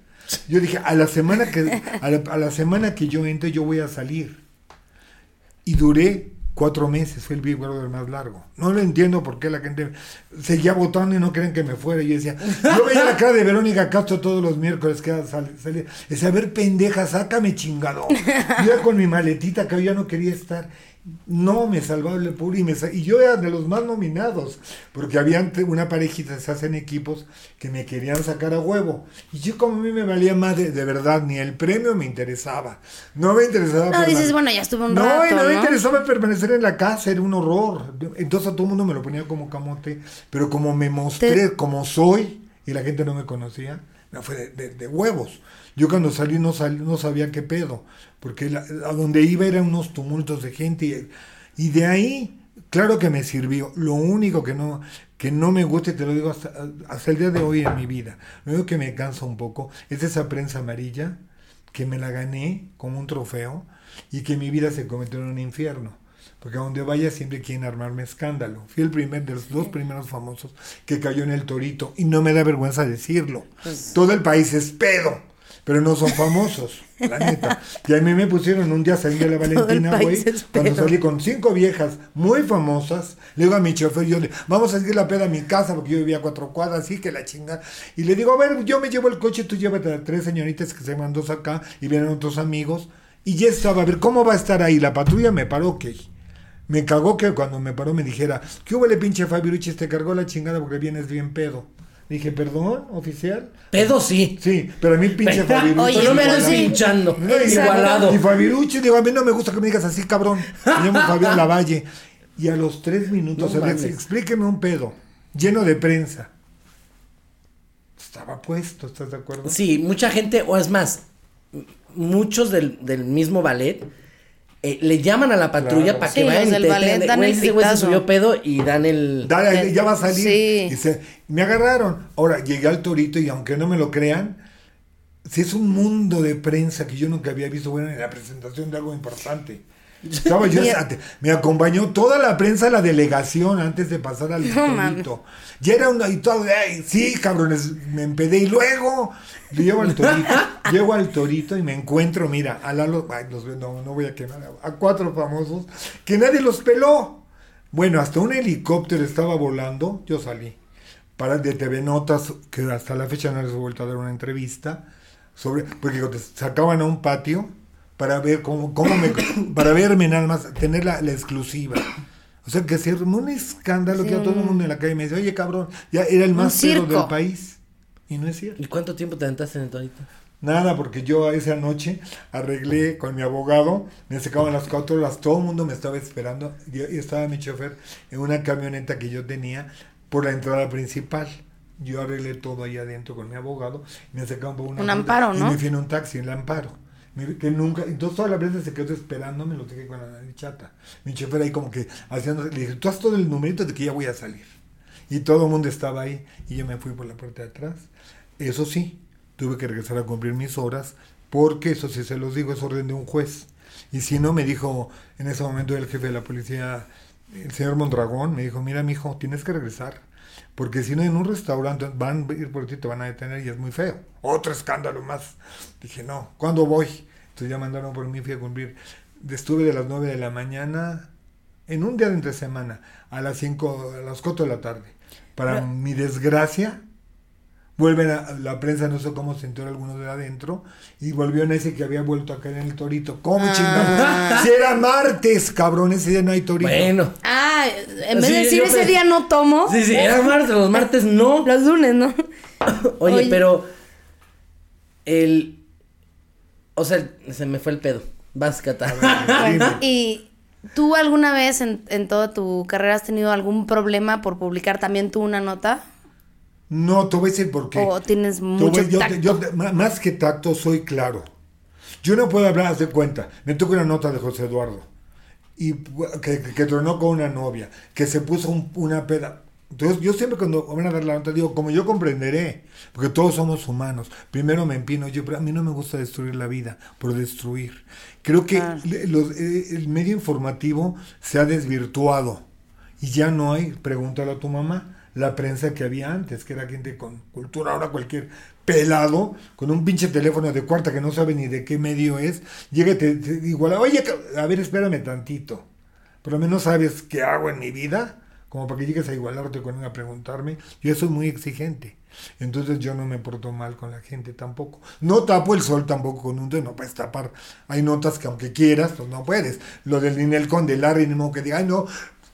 S3: Yo dije, a la semana que a la, a la semana que yo entre yo voy a salir. Y duré cuatro meses, fue el Big Brother más largo. No lo entiendo por qué la gente seguía votando y no creen que me fuera. Yo decía, yo veía la cara de Verónica Castro todos los miércoles que salía. Decía, a ver, pendeja, sácame chingado. Yo iba con mi maletita que yo ya no quería estar. No, me salvaba el y, me sa- y yo era de los más nominados, porque había una parejita, se hacen equipos que me querían sacar a huevo. Y yo como a mí me valía más de, de verdad, ni el premio me interesaba. No me interesaba.
S2: No, dices, bueno, ya estuve un
S3: no,
S2: rato.
S3: y no me
S2: ¿no?
S3: interesaba permanecer en la casa, era un horror. Entonces a todo el mundo me lo ponía como camote, pero como me mostré,
S2: Te-
S3: como soy, y la gente no me conocía, me fue de, de- de huevos. Yo cuando salí no, salí no sabía qué pedo, porque la- a donde iba eran unos tumultos de gente, y, y de ahí, claro que me sirvió. Lo único que no, que no me gusta, y te lo digo hasta, hasta el día de hoy en mi vida, lo único que me cansa un poco es esa prensa amarilla, que me la gané como un trofeo, y que mi vida se convirtió en un infierno. Porque a donde vaya siempre quieren armarme escándalo. Fui el primer de los dos primeros famosos que cayó en el torito. Y no me da vergüenza decirlo.
S2: Pues
S3: Todo el país es pedo. Pero no son famosos, la neta. Y a mí me pusieron un día salir de la Valentina, güey, cuando salí con cinco viejas muy famosas, le digo a mi chofer, yo le, vamos a seguir la peda a mi casa, porque yo vivía a cuatro cuadras, así que la chinga. Y le digo, a ver, yo me llevo el coche, tú llévate a tres señoritas que se llaman dos acá, y vienen otros amigos. Y ya estaba, a ver, ¿cómo va a estar ahí? La patrulla me paró, ok. Me cagó que cuando me paró me dijera, ¿qué hubo le pinche Fabiruchis? Te cargó la chingada porque vienes bien pedo. Dije, perdón, oficial.
S1: Pedo sí.
S3: Sí, pero a mí pinche
S1: Pero
S3: Fabiruchis.
S2: Oye,
S1: no me
S2: sí.
S1: pinchando.
S3: No, y-
S1: Igualado.
S3: Y Fabiruchis, digo, a mí no me gusta que me digas así, cabrón. Me llamo Fabián [laughs] Lavalle. Y a los tres minutos,
S1: No
S3: explíqueme un pedo, lleno de prensa. Estaba puesto, ¿estás de acuerdo?
S1: Sí, mucha gente, o es más, muchos del, del mismo ballet eh, le llaman a la patrulla
S3: Claro.
S1: para que
S2: Sí,
S1: vayan y te detengan güey,
S2: el
S1: ese güey se subió pedo y dan el...
S3: Dale, ya va a salir.
S2: Sí.
S3: Dice, me agarraron. Ahora, llegué al torito y aunque no me lo crean, si es un mundo de prensa que yo nunca había visto, bueno, en la presentación de algo importante. Estaba yo, me acompañó toda la prensa a la delegación antes de pasar al torito. Ya era una y todo, "Ay, sí, cabrones, me empedé y luego llego al torito, [laughs] llego al torito y me encuentro, mira, a Lalo, ay, los- no, no voy a quemar, a cuatro famosos que nadie los peló. Bueno, hasta un helicóptero estaba volando, yo salí. Para de TV Notas, que hasta la fecha no les he vuelto a dar una entrevista, sobre, porque sacaban a un patio para ver cómo, cómo me, [coughs] para verme nada más, tener la, la exclusiva. O sea que se armó un escándalo que a todo el mundo en la calle me dice, oye cabrón, ya era el más cero del país. Y no es cierto.
S1: ¿Y cuánto tiempo te aventaste en el torito?
S3: Nada, porque yo esa noche arreglé con mi abogado, me sacaban las cuatro horas, todo el mundo me estaba esperando y y estaba mi chofer en una camioneta que yo tenía por la entrada principal. Yo arreglé todo ahí adentro con mi abogado y me sacaban por una
S2: Un
S3: ruta
S2: amparo,
S3: y
S2: ¿no?
S3: me fui en un taxi, en el amparo. Que nunca, entonces toda la prensa se quedó esperándome, lo dejé con la nariz chata. Mi chofer ahí como que haciendo, le dije, tú haz todo el numerito de que ya voy a salir. Y todo el mundo estaba ahí y yo me fui por la puerta de atrás. Eso sí, tuve que regresar a cumplir mis horas porque eso sí se los digo, es orden de un juez. Y si no, me dijo en ese momento el jefe de la policía, el señor Mondragón, me dijo, mira, mijo, tienes que regresar. Porque si no, en un restaurante van a ir por ti, te van a detener y es muy feo. Otro escándalo más. Dije, no, ¿cuándo voy? Entonces ya mandaron por mí, fui a cumplir. Estuve de las 9 de la mañana, en un día de entre semana, a las 5, a las 4 de la tarde. Para
S2: Pero-
S3: mi desgracia, vuelven a la prensa, no sé cómo se enteró alguno de adentro, y volvieron a decir que había vuelto a caer en el torito. ¿Cómo
S2: Ah.
S3: chingados? [laughs] Si era martes, cabrón, ese día no hay torito.
S1: Bueno.
S2: Ah, en vez
S1: Sí,
S2: de decir ese día no tomo,
S1: Sí, sí, era martes, los martes no. [laughs]
S2: los lunes, ¿no? [laughs]
S1: Oye,
S2: Oye.
S1: pero el... O sea, se me fue el pedo. Vas, Cata.
S2: ¿Y tú alguna vez en, en toda tu carrera has tenido algún problema por publicar también tú una nota?
S3: No, te voy a decir por qué.
S2: ¿O tienes
S3: Te
S2: mucho
S3: voy- yo
S2: tacto?
S3: más que tacto, soy claro. Yo no puedo hablar, haz de cuenta. Me toca una nota de José Eduardo. Y que, que, que tronó con una novia. Que se puso un- una peda. Entonces, yo siempre cuando van a dar la nota digo, como yo comprenderé, porque todos somos humanos. Primero me empino yo, pero a mí no me gusta destruir la vida por destruir. Creo que los- eh, el medio informativo se ha desvirtuado y ya no hay, pregúntale a tu mamá, la prensa que había antes, que era gente con cultura, ahora cualquier pelado, con un pinche teléfono de cuarta que no sabe ni de qué medio es, llega y te, iguala, oye, a ver, espérame tantito, por lo menos sabes qué hago en mi vida, como para que llegues a igualarte con a preguntarme, yo soy muy exigente. Entonces yo no me porto mal con la gente tampoco. No tapo el sol tampoco con un dedo, no puedes tapar. Hay notas que aunque quieras, pues no puedes. Lo del Ninel con de Larry, modo que diga, ay no,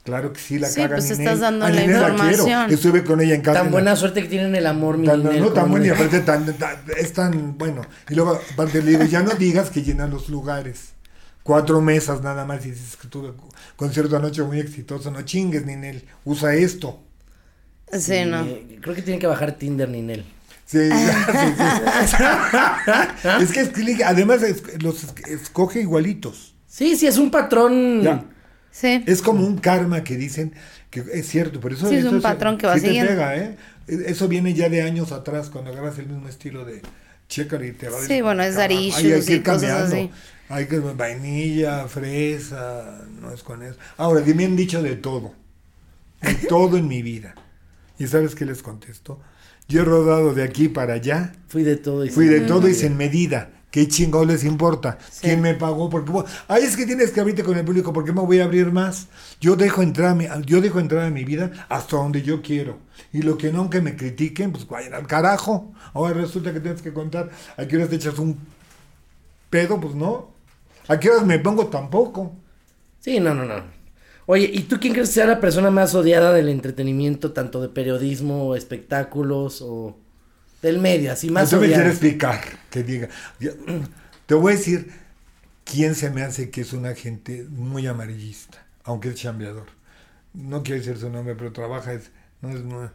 S3: claro que sí la
S2: Sí,
S3: caga
S2: pues estás dando
S3: A
S2: la información.
S3: quiero. Estuve con ella en casa.
S1: Tan
S3: en-
S1: buena suerte que tienen el amor, mi
S3: tan, no, tan buena y aparte tan, tan- es tan bueno. Y luego aparte le digo, ya no digas que llenan los lugares. Cuatro mesas nada más y dices que tuve concierto anoche muy exitoso. No chingues, Ninel. Usa esto.
S2: Sí, no.
S1: Eh, Creo que tienen que bajar Tinder, Ninel.
S3: Sí, sí, [laughs] sí. [laughs] es que es- además es- los es- escoge igualitos.
S1: Sí, sí, es un patrón.
S3: Ya.
S2: Sí.
S3: Es como un karma que dicen que es cierto, pero eso
S2: Sí, es
S3: eso
S2: un patrón que va
S3: sí te
S2: siguiendo.
S3: pega, ¿eh? Eso viene ya de años atrás cuando agarras el mismo estilo de checker y te va
S2: Sí, bueno, es
S3: hay
S2: issues
S3: que
S2: y
S3: ir
S2: cosas
S3: cambiando.
S2: así.
S3: Hay que vainilla, fresa, no es con eso. Ahora, me han dicho de todo. De [laughs] todo en mi vida. ¿Y sabes qué les contesto? Yo he rodado de aquí para allá.
S1: Fui de todo y
S3: Fui
S1: sin
S3: de todo y sin medida. ¿Qué chingón les importa? ¿Quién me pagó? Porque vos- ay, es que tienes que abrirte con el público. ¿Por qué me voy a abrir más? Yo dejo entrar, a mi, yo dejo entrar en mi vida hasta donde yo quiero. Y lo que no, que me critiquen, pues vayan al carajo. Ahora resulta que tienes que contar. ¿A qué horas te echas un pedo? Pues no. ¿A qué horas me pongo? Tampoco.
S1: Sí, no, no, no. Oye, ¿y tú quién crees que sea la persona más odiada del entretenimiento, tanto de periodismo, espectáculos o del medio, así más
S3: Tú me quieres explicar, que diga. Yo- te voy a decir quién se me hace que es una gente muy amarillista, aunque es chambeador. No quiero decir su nombre, pero trabaja, es, no es, no-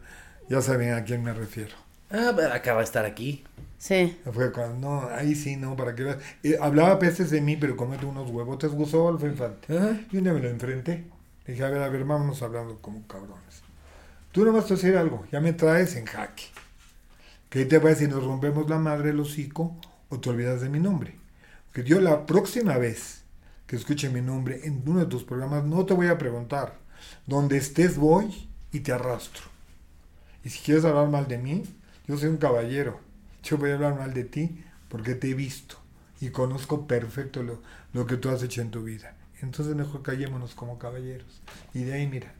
S3: ya saben a quién me refiero.
S1: Ah, pero acaba de estar aquí.
S2: Sí.
S3: Fue cuando, no, ahí sí, no, para que veas. Eh, hablaba peces de mí, pero comete unos huevotes, gustó Alfa Infante. Y un día me lo enfrenté. Le dije, a ver, a ver, vámonos hablando como cabrones. Tú no vas a decir algo, ya me traes en jaque. ¿Qué te parece si nos rompemos la madre el hocico o te olvidas de mi nombre? Que yo la próxima vez que escuche mi nombre en uno de tus programas no te voy a preguntar. Donde estés voy y te arrastro. Y si quieres hablar mal de mí, yo soy un caballero. Yo voy a hablar mal de ti porque te he visto y conozco perfecto lo, lo que tú has hecho en tu vida. Entonces mejor callémonos como caballeros. Y de ahí, mira,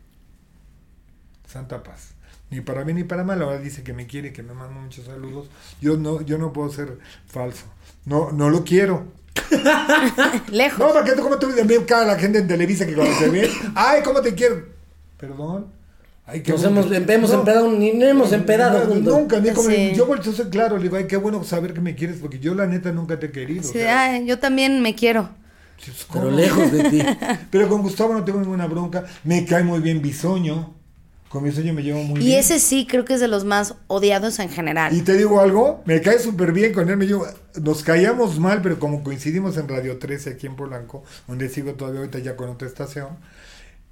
S3: Santa Paz. Ni para mí ni para mal, ahora dice que me quiere, que me manda muchos saludos. Yo no, yo no puedo ser falso. No, no lo quiero. [laughs]
S2: Lejos.
S3: No, porque tú como tú me cara la gente en Televisa que cuando te ve, ay, cómo te quiero. Perdón. Ay, qué
S1: Nos
S3: bueno
S1: hemos,
S3: que-
S1: hemos
S3: No.
S1: empedado, ni no hemos empedado
S3: No,
S1: juntos.
S3: Nunca, ni como
S2: Sí.
S3: yo vuelto a ser claro, le digo, ay, qué bueno saber que me quieres, porque yo la neta nunca te he querido.
S2: Sí, ay, yo también me quiero.
S1: Pero lejos de ti. [laughs]
S3: Pero con Gustavo no tengo ninguna bronca. Me cae muy bien Bisoño. Con Bisoño me llevo muy
S2: Y
S3: bien.
S2: ese sí creo que es de los más odiados en general.
S3: Y te digo algo, me cae súper bien con él. Me llevo, nos caíamos mal, pero como coincidimos en Radio 13 aquí en Polanco, donde sigo todavía ahorita ya con otra estación,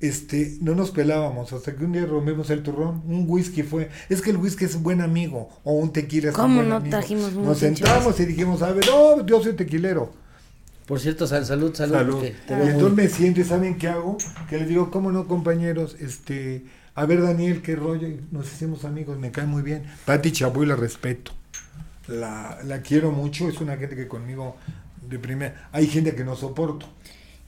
S3: este, no nos pelábamos hasta que un día rompimos el turrón. Un whisky fue. Es que el whisky es un buen amigo. O un tequila es un
S2: ¿Cómo
S3: buen
S2: no
S3: amigo.
S2: trajimos un
S3: Nos sentamos y dijimos, a ver, oh, yo soy tequilero.
S1: Por cierto, sal- salud, salud.
S3: Salud.
S1: te
S3: Y entonces me siento y ¿saben qué hago? Que les digo, ¿cómo no, compañeros? Este, a ver, Daniel, qué rollo. Nos hicimos amigos, me cae muy bien. Pati Chaboy la respeto. La, la quiero mucho, es una gente que conmigo de primera. Hay gente que no soporto.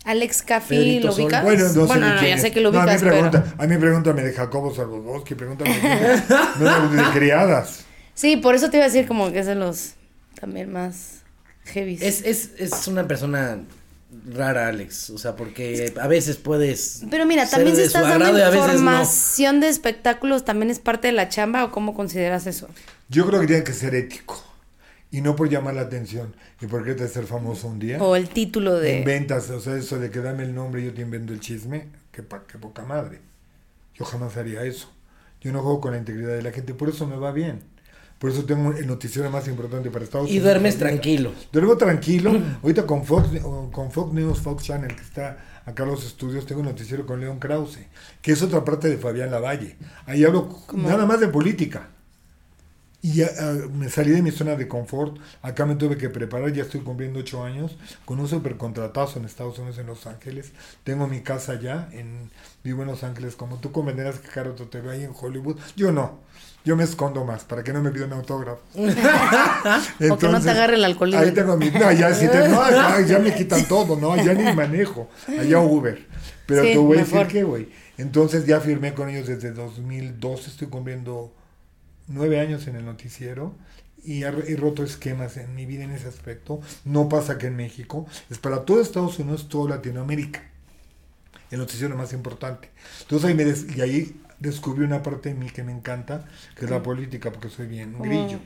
S2: Alex Caffi, ¿lo ubicas?
S3: Bueno, no sé
S2: bueno,
S3: ni
S2: no,
S3: quién
S2: ya sé que lo
S3: No,
S2: ubicas,
S3: a mí
S2: pero...
S3: pregunta, a mí pregúntame de Jacobo Salvodoski, pregúntame de, no, de criadas.
S2: Sí, por eso te iba a decir como que es de los también más heavy.
S1: Es, es, es una persona rara, Alex. O sea, porque a veces puedes.
S2: Pero mira,
S1: ser
S2: también si estás dando
S1: veces no.
S2: información de espectáculos, ¿también es parte de la chamba o cómo consideras eso?
S3: Yo creo que tiene que ser ético. Y no por llamar la atención. ¿Y por qué te ser famoso un día?
S2: O el título de...
S3: Inventas, o sea, eso de que dame el nombre y yo te invento el chisme, que, pa, qué poca madre. Yo jamás haría eso. Yo no juego con la integridad de la gente, por eso me va bien. Por eso tengo el noticiero más importante para Estados
S1: Y
S3: Unidos.
S1: duermes
S3: ahorita.
S1: tranquilo.
S3: Duermo tranquilo. Ahorita con Fox, con Fox News, Fox Channel, que está acá en los estudios, tengo un noticiero con León Krause, que es otra parte de Fabián Lavalle. Ahí hablo nada más de política. Y ya, ah, me salí de mi zona de confort. Acá me tuve que preparar. Ya estoy cumpliendo ocho años con un super contratazo en Estados Unidos, en Los Ángeles. Tengo mi casa allá. En, vivo en Los Ángeles. Como tú convendrás que Caro te ve ahí en Hollywood. Yo no. Yo me escondo más para que no me pidan autógrafo. [laughs]
S2: O que no te agarre el alcoholismo.
S3: Ahí tengo mi. No, ya, si te- no, ya, ya me quitan [laughs] todo, ¿no? Ya ni manejo. Allá Uber. Pero
S2: Sí,
S3: te voy a decir que, güey. Entonces ya firmé con ellos desde 2012. Estoy cumpliendo nueve años en el noticiero. Y he, he roto esquemas en mi vida en ese aspecto. No pasa que en México. Es para todo Estados Unidos, toda Latinoamérica. El noticiero más importante. Entonces ahí me des- y ahí descubrí una parte de mí que me encanta, que es la política, porque soy bien grillo.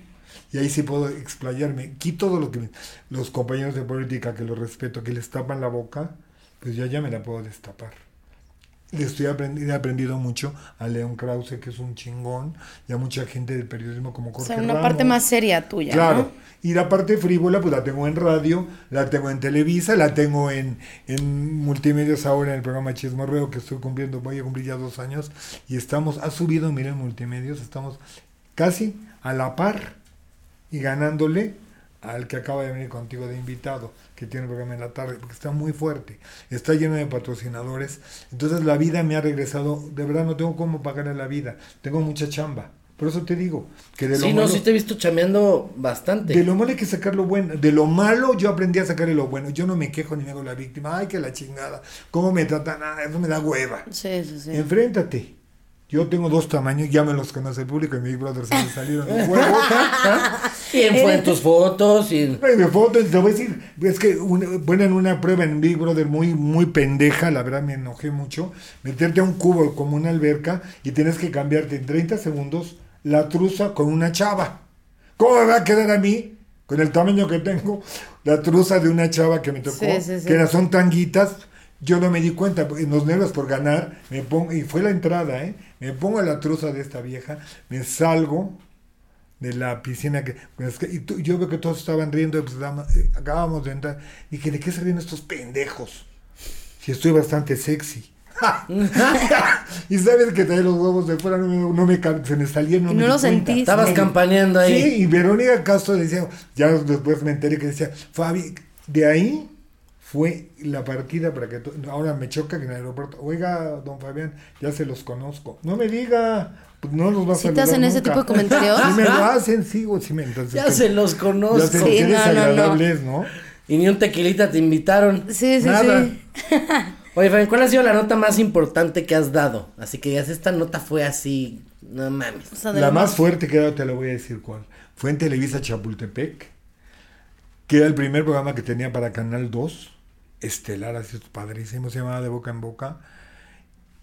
S3: Y ahí sí puedo explayarme. Quito todo lo que me- los compañeros de política que los respeto, que les tapan la boca, pues ya ya me la puedo destapar. Le estoy aprendi- he aprendido mucho a León Krause, que es un chingón, y a mucha gente del periodismo como
S2: O
S3: Jorge
S2: sea, una
S3: Ramos.
S2: parte más seria tuya,
S3: Claro.
S2: ¿no?
S3: Y la parte frívola, pues la tengo en radio, la tengo en Televisa, la tengo en, en multimedios ahora en el programa Chismorreo que estoy cumpliendo, voy a cumplir ya dos años. Y estamos, ha subido, miren, multimedios, estamos casi a la par y ganándole al que acaba de venir contigo de invitado, que tiene el programa en la tarde, porque está muy fuerte, está lleno de patrocinadores. Entonces la vida me ha regresado, de verdad no tengo cómo pagarle la vida, tengo mucha chamba, Por eso te digo que de lo
S1: Sí, no,
S3: malo,
S1: sí te he visto chameando bastante.
S3: de lo malo hay que sacar lo bueno. De lo malo yo aprendí a sacarle lo bueno. Yo no me quejo ni me hago la víctima. Ay, que la chingada. ¿Cómo me tratan? Ah, eso me da hueva.
S2: Sí, sí, sí.
S3: Enfréntate. Yo tengo dos tamaños, ya me los conoce el público, en Big Brother se me salieron.
S1: Y en, fue en tus fotos y en-
S3: Ay, de foto, te voy a decir, es que una, ponen una prueba en Big Brother muy, muy pendeja, la verdad me enojé mucho, meterte a un cubo como una alberca y tienes que cambiarte en 30 segundos la truza con una chava. ¿Cómo me va a quedar a mí, con el tamaño que tengo, la truza de una chava que me tocó,
S2: Sí, sí, sí.
S3: que son tanguitas? Yo no me di cuenta, en los nervios por ganar, me pongo, y fue la entrada, ¿eh? Me pongo la truza de esta vieja, me salgo, de la piscina que, pues, y tú- yo veo que todos estaban riendo pues, eh, acabamos de entrar y dije de qué se ríen estos pendejos si estoy bastante sexy [laughs] y sabes que trae los huevos de fuera no me, no me se me salían no
S2: Y
S3: me
S2: no
S3: di
S2: lo sentiste.
S1: estabas
S3: Sí.
S1: campaneando ahí.
S3: sí y Verónica Castro decía ya después me enteré que decía Fabi de ahí fue la partida para que tú- ahora me choca que en el aeropuerto oiga don Fabián ya se los conozco no me diga pues no los vas a
S2: ¿Sí te hacen ese
S3: nunca.
S2: tipo de comentarios? [laughs]
S3: Sí me lo hacen, sí, o sí me entonces
S1: Ya
S3: que-
S1: se los
S3: Ya
S1: conozco.
S2: Sí,
S3: qué
S2: no, no, no.
S3: desagradables, ¿no?
S1: Y ni un tequilita te invitaron.
S2: Sí, sí,
S3: Nada.
S2: sí. [laughs]
S1: Oye, Fabián, ¿cuál ha sido la nota más importante que has dado? Así que digas, esta nota fue así, no mames.
S2: O sea, de
S3: La más fuerte que he dado, te la voy a decir cuál. Fue en Televisa Chapultepec, que era el primer programa que tenía para Canal 2, estelar, así padrísimo, se llamaba De Boca en Boca.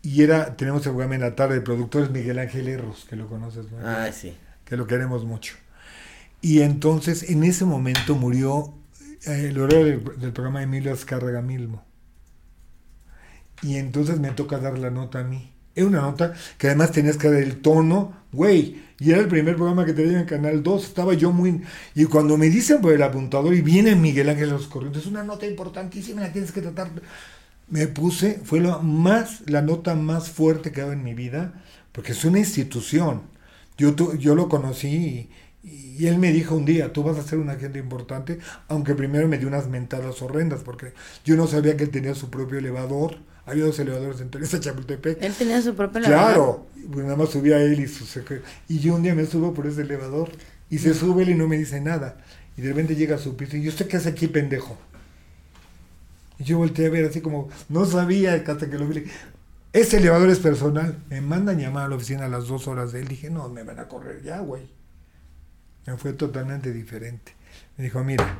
S3: Y era, tenemos el programa en la tarde, el productor es Miguel Ángel Herros, que lo conoces, ¿no?
S1: Ay, sí.
S3: que lo queremos mucho. Y entonces, en ese momento murió eh, el horario del, del programa de Emilio Azcárraga Milmo. Y entonces me toca dar la nota a mí. Era una nota que además tenías que dar el tono, güey. Y era el primer programa que tenía en Canal 2. Estaba yo muy... Y cuando me dicen por el apuntador y viene Miguel Ángel Los Corrientes, es una nota importantísima, la tienes que tratar. Me puse, fue lo más, la nota más fuerte que he dado en mi vida, porque es una institución. Yo, tu- yo lo conocí y, y él me dijo un día, tú vas a ser un agente importante, aunque primero me dio unas mentadas horrendas, porque yo no sabía que él tenía su propio elevador. Había dos elevadores en Teresa [laughs] Chapultepec.
S2: Él tenía su propio elevador.
S3: Claro, pues nada más subía él y su secre- Y yo un día me subo por ese elevador y se sube él y no me dice nada. Y de repente llega a su piso y yo, ¿usted qué hace aquí, pendejo? Y yo volteé a ver así como, no sabía hasta que lo vi. Ese elevador es personal. Me mandan llamar a la oficina a las dos horas de él. Dije, no, me van a correr ya, güey. Me fue totalmente diferente. Me dijo, mira,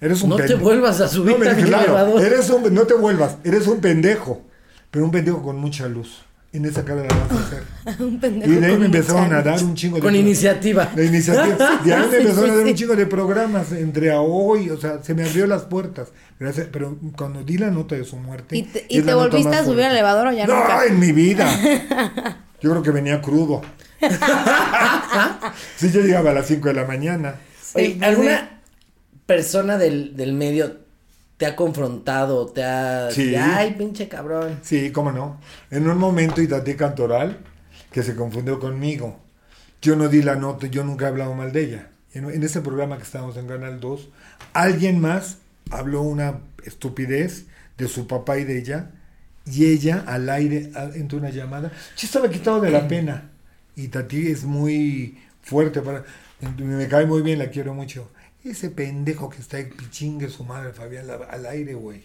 S3: eres un
S1: No te vuelvas a subir
S3: No, dije, claro,
S1: elevador.
S3: eres un, no te vuelvas, eres un pendejo. Pero un pendejo con mucha luz. En esa cara la vas a hacer. [laughs]
S2: un pendejo
S3: Y de ahí
S2: con
S3: me empezaron a dar un chingo de
S1: Con iniciativa.
S3: La iniciativa. [laughs] De ahí me
S2: Sí,
S3: empezaron a dar un chingo de programas entre a hoy, o sea, se me abrió las puertas. Gracias, pero cuando di la nota de su muerte.
S2: ¿Y te, y volviste a subir al elevador o ya
S3: no,
S2: nunca?
S3: en mi vida. [laughs] Yo creo que venía crudo. Sí, yo llegaba a las 5 de la mañana.
S1: Oye,
S2: Sí,
S1: ¿alguna persona del, del medio te ha confrontado, te ha...
S3: Sí.
S1: Ay, pinche cabrón.
S3: Sí, cómo no. En un momento Itatí Cantoral, que se confundió conmigo. Yo no di la nota, yo nunca he hablado mal de ella. En, en ese programa que estábamos en Canal 2, alguien más habló una estupidez de su papá y de ella, y ella al aire a- entró una llamada. Yo estaba quitado de la pena. Y Tati es muy fuerte para. Me cae muy bien, la quiero mucho. Ese pendejo que está ahí pichingue su madre, Fabián, al aire, güey.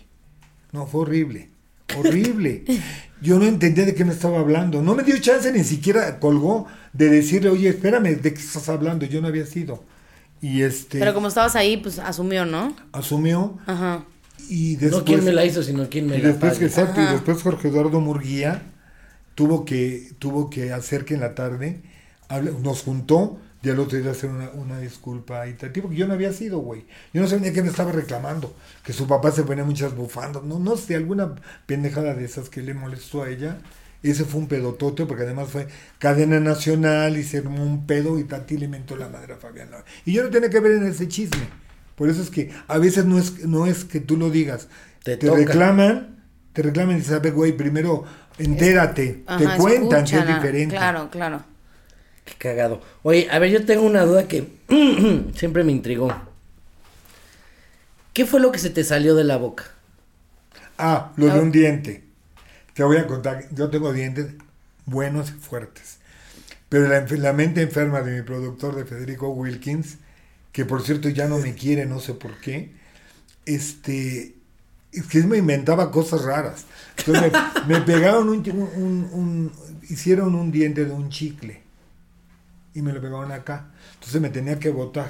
S3: No, fue horrible. Horrible. [laughs] Yo no entendía de qué me estaba hablando. No me dio chance, ni siquiera colgó de decirle, oye, espérame, ¿de qué estás hablando? Yo no había sido. Y este
S2: Pero como estabas ahí, pues asumió, ¿no?
S3: asumió
S2: Ajá.
S3: y después.
S1: no quién me la hizo, sino quién me
S3: y
S1: la
S3: después, exacto, y después Jorge Eduardo Murguía tuvo que, tuvo que hacer que en la tarde hable- nos juntó y al otro día hacer una, una disculpa a Itatí, porque yo no había sido, güey. Yo no sabía qué me estaba reclamando, que su papá se ponía muchas bufandas, no, no sé, alguna pendejada de esas que le molestó a ella. Ese fue un pedotote, porque además fue cadena nacional y se armó un pedo y Tati le mentó la madre a Fabián. Lara. Y yo no tenía que ver en ese chisme. Por eso es que a veces no es, no es que tú lo digas.
S1: Te
S3: Te, reclaman, te reclaman y ver, güey, primero entérate, te cuentan que es diferente.
S2: Claro, claro.
S1: Qué cagado. Oye, a ver, yo tengo una duda que [clears throat] siempre me intrigó. ¿Qué fue lo que se te salió de la boca?
S3: Ah, lo de
S2: Ah.
S3: un diente. Te voy a contar, yo tengo dientes buenos y fuertes. Pero la, mente enferma de mi productor, de Federico Wilkins, que por cierto ya no me quiere, no sé por qué, este, es que me inventaba cosas raras. Entonces me, [laughs] me pegaron un, un- un- un- hicieron un diente de un chicle y me lo pegaron acá. Entonces me tenía que botar.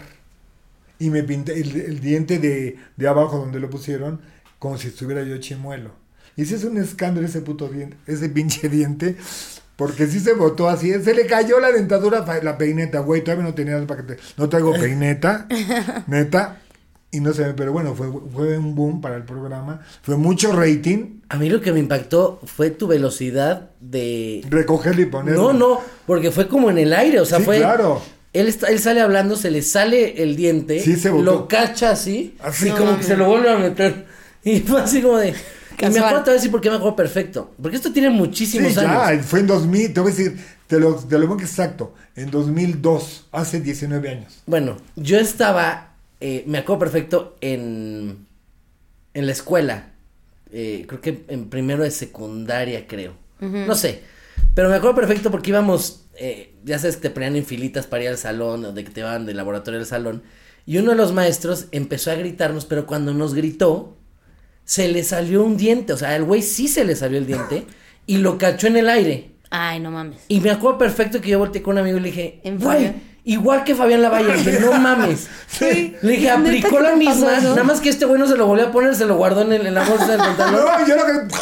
S3: Y me pinté el, el diente de, de abajo donde lo pusieron como si estuviera yo chimuelo. Y ese es un escándalo, ese puto diente, ese pinche [laughs] diente. Porque sí se botó así, se le cayó la dentadura, la peineta, güey, todavía no tenía para que te- no traigo [laughs] peineta, neta, y no sé, pero bueno, fue, fue un boom para el programa, fue mucho rating,
S1: A mí lo que me impactó fue tu velocidad de...
S3: recogerlo y ponerlo.
S1: No, no, porque fue como en el aire, o sea,
S3: Sí,
S1: fue...
S3: claro.
S1: Él, está, él sale hablando, se le sale el diente,
S3: Sí, se
S1: lo cacha así,
S3: Así.
S1: y como que se lo vuelve a meter. [laughs] Y fue así como de... Y me acuerdo te voy a decir por qué me acuerdo perfecto. Porque esto tiene muchísimos
S3: Sí,
S1: años.
S3: ya, fue en 2000, te voy a decir, te lo, te lo pongo exacto, en 2002, hace 19 años.
S1: Bueno, yo estaba, eh, me acuerdo perfecto, en, en la escuela. Eh, creo que en primero de secundaria, creo. No sé. Pero me acuerdo perfecto porque íbamos, eh, ya sabes que te ponían en filitas para ir al salón, o de que te van del laboratorio al salón. Y uno de los maestros empezó a gritarnos, pero cuando nos gritó, se le salió un diente. O sea, el güey sí se le salió el diente [laughs] y lo cachó en el aire.
S2: Ay, no mames.
S1: Y me acuerdo perfecto que yo volteé con un amigo y le dije,
S2: ¿En
S1: güey? Igual que Fabián Lavalle, le dije, no mames. [laughs]
S3: Sí.
S1: Le dije,
S2: ¿Neta
S1: aplicó la misma, nada más que este güey no se lo volvió a poner, se lo guardó en, el- en la bolsa del [laughs] pantalón
S3: No, yo lo que...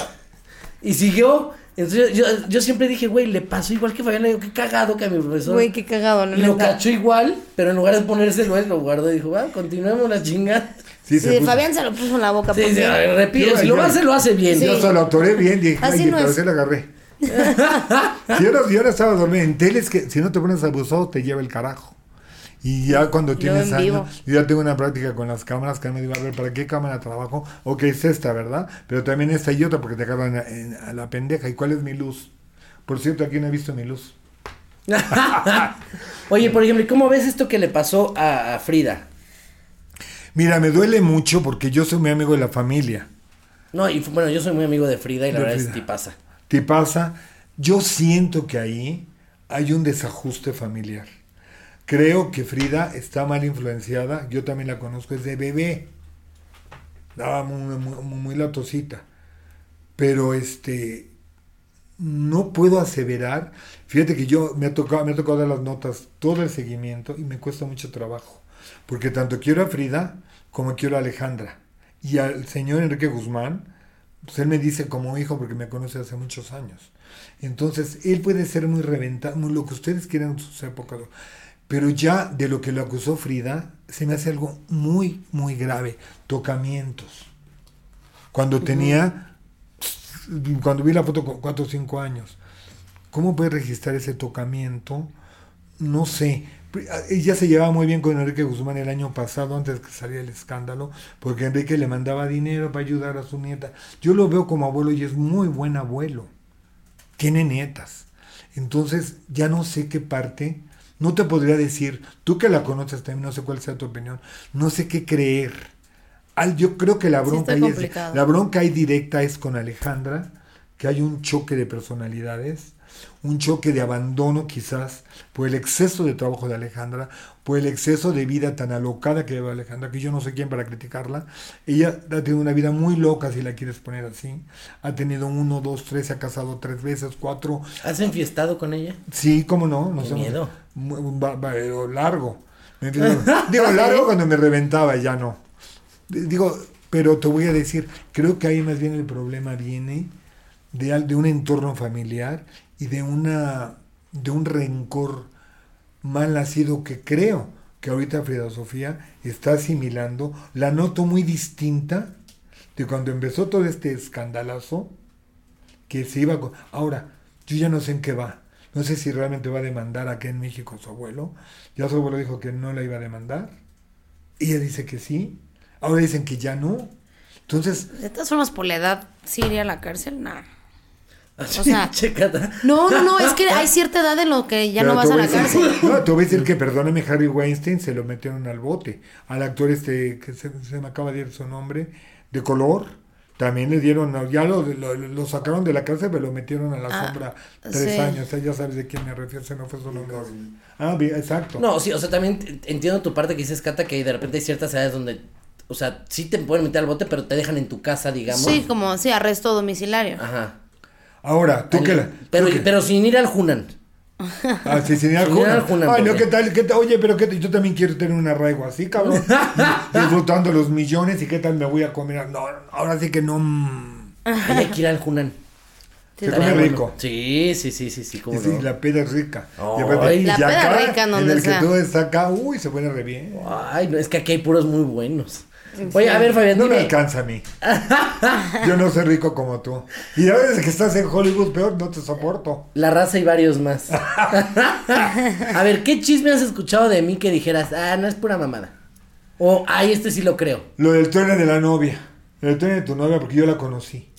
S1: y siguió. Entonces yo, yo siempre dije, güey, le pasó igual que Fabián, le digo, qué cagado que a mi profesor.
S2: Güey, qué cagado, ¿no?
S1: y lo cachó igual, pero en lugar de ponérselo, él lo guardó y dijo, va, continuemos la chingada.
S3: Sí,
S2: Sí,
S3: puso.
S2: Fabián se lo puso en la boca.
S1: Sí, repite,
S3: Yo-
S1: si lo hace, lo hace bien.
S2: Sí.
S3: Yo se lo atoré bien, dije,
S2: Así
S3: ay,
S2: no
S3: pero
S2: es.
S3: se lo agarré. Si, [laughs] yo no, yo no estaba dormido, en tele es que si no te pones abusado te lleva el carajo. Y ya cuando tienes años, yo ya tengo una práctica con las cámaras que me digo, a ver, ¿para qué cámara trabajo? Ok, es esta, ¿verdad? Pero también esta y otra porque te agarran a, la pendeja. ¿Y cuál es mi luz? Por cierto, aquí no he visto mi luz. [laughs]
S1: Oye, por ejemplo, ¿y ¿cómo ves esto que le pasó a, a Frida?
S3: Mira, me duele mucho porque yo soy muy amigo de la familia.
S1: No, y bueno, yo soy muy amigo de Frida y la
S3: De
S1: verdad es que pasa.
S3: ¿Te pasa? Yo siento que ahí hay un desajuste familiar. Creo que Frida está mal influenciada. Yo también la conozco desde bebé. Daba muy, muy, muy- latosita. Pero este. No puedo aseverar. Fíjate que yo me ha tocado, me ha tocado dar las notas, todo el seguimiento, y me cuesta mucho trabajo. Porque tanto quiero a Frida como quiero a Alejandra. Y al señor Enrique Guzmán, pues él me dice como hijo porque me conoce hace muchos años. Entonces, él puede ser muy reventado, muy lo que ustedes quieran en sus épocas. Pero ya de lo que lo acusó Frida, se me hace algo muy, muy grave. Tocamientos. Cuando tenía, cuando vi la foto con 4 o 5 años, ¿cómo puede registrar ese tocamiento? No sé. Ella se llevaba muy bien con Enrique Guzmán el año pasado, antes que saliera el escándalo, porque Enrique le mandaba dinero para ayudar a su nieta. Yo lo veo como abuelo y es muy buen abuelo. Tiene nietas. Entonces, ya no sé qué parte. No te podría decir, tú que la conoces también, no sé cuál sea tu opinión, no sé qué creer. Al, yo creo que la
S2: Sí,
S3: bronca
S2: está
S3: ahí es, la bronca ahí directa es con Alejandra, que hay un choque de personalidades, un choque de abandono quizás por el exceso de trabajo de Alejandra, por el exceso de vida tan alocada que lleva Alejandra, que yo no sé quién para criticarla. Ella ha tenido una vida muy loca, si la quieres poner así. Ha tenido uno, dos, tres, se ha casado tres veces, cuatro.
S1: ¿Has enfiestado con ella?
S3: Sí, cómo no.
S1: Qué
S3: hemos-
S1: miedo.
S3: mu- va- va- pero largo. Me? [laughs] Digo, largo cuando me reventaba, ya no. Digo, pero te voy a decir, creo que ahí más bien el problema viene de, de un entorno familiar y de una de un rencor mal nacido que creo que ahorita Frida Sofía está asimilando. La noto muy distinta de cuando empezó todo este escandalazo que se iba con... Ahora, yo ya no sé en qué va. No sé si realmente va a demandar acá en México su abuelo. Ya su abuelo dijo que no la iba a demandar. Ella dice que sí. Ahora dicen que ya no. Entonces,
S2: De todas formas, por la edad, ¿sí iría a la cárcel? No.
S1: Así,
S2: sea,
S1: checata.
S2: No, no, no, es que hay cierta edad en lo que ya
S3: pero
S2: no vas a la
S3: decir-
S2: cárcel.
S3: No, te voy a decir que, perdóname, Harry Weinstein se lo metieron al bote. Al actor este, que se, se me acaba de ir su nombre, de color, también le dieron, ya lo, lo, lo sacaron de la cárcel, pero lo metieron a la
S2: Ah,
S3: sombra tres
S2: sí.
S3: años. O sea, ya sabes de quién me refiero, se me fue solo un. Ah, bien, exacto.
S1: No, sí, o sea, también entiendo tu parte que dices, Cata, que de repente hay ciertas edades donde, o sea, sí te pueden meter al bote, pero te dejan en tu casa, digamos.
S2: Sí, como, sí, arresto domiciliario.
S1: Ajá.
S3: Ahora, tú que la.
S1: Pero,
S3: tú que-
S1: pero sin ir al Junan.
S3: Ah, sí, sin ir al
S1: Sin ir al
S3: Ay, no, ¿qué tal? ¿Qué tal? Oye, pero ¿qué tal? yo también quiero tener un arraigo así, cabrón. [laughs] Disfrutando los millones y qué tal me voy a comer. No, ahora sí que no. mm.
S1: Ahí hay que ir al Junan.
S3: Se come
S1: bueno.
S3: rico.
S1: Sí, sí, sí, sí, sí,
S3: Y
S1: cómo
S3: sí,
S1: no.
S3: la peda es rica.
S1: Ay.
S3: Y aparte-
S1: La
S3: y
S2: peda
S3: acá,
S2: rica en
S3: en el que tú estás acá, uy, se pone re bien.
S1: Ay, no, es que aquí hay puros muy buenos. Oye, a ver, Fabián,
S3: No me alcanza a mí. Yo no soy rico como tú. Y ahora desde que estás en Hollywood, peor, no te soporto.
S1: La raza y varios más. [laughs] a ver, ¿qué chisme has escuchado de mí que dijeras, ah, no es pura mamada? O, ay, este sí lo creo.
S3: Lo del truene de la novia. Lo del truene de tu novia, porque yo la conocí.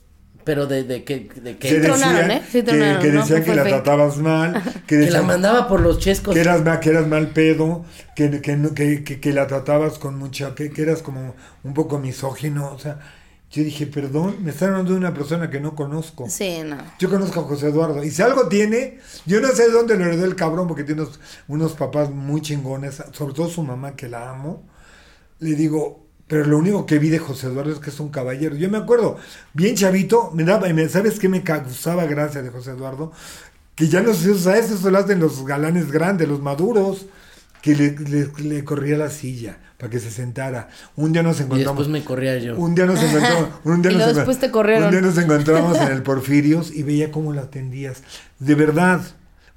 S1: Pero de, de qué, de.
S3: Que
S2: tronaron,
S3: decían
S2: ¿eh? Sí
S3: que,
S2: tronaron,
S3: que
S2: ¿no?
S3: decían [laughs]
S2: Que
S3: que la
S2: fake.
S3: tratabas mal, que
S1: que la
S3: decían
S1: mandaba por los chescos.
S3: que eras, ma- que eras mal pedo, que, que, no- que, que, que la tratabas con mucha, que, que eras como un poco misógino. O sea, yo dije, perdón, me están hablando de una persona que no conozco.
S2: Sí, no.
S3: Yo conozco a José Eduardo. Y si algo tiene, yo no sé de dónde lo heredó el cabrón, porque tiene unos, unos papás muy chingones, sobre todo su mamá, que la amo. Le digo, pero lo único que vi de José Eduardo es que es un caballero. Yo me acuerdo, bien chavito, me daba, me- ¿sabes qué me causaba gracia de José Eduardo? Que ya no se usa eso, eso lo hacen los galanes grandes, los maduros, que le, le- le corría la silla para que se sentara. Un día nos
S1: y
S3: encontramos.
S1: después me corría yo.
S3: Un día nos encontramos. [laughs] Un día
S2: Y
S3: nos
S2: después te corrieron.
S3: Un día nos encontramos en el Porfirios y veía cómo la atendías. De verdad.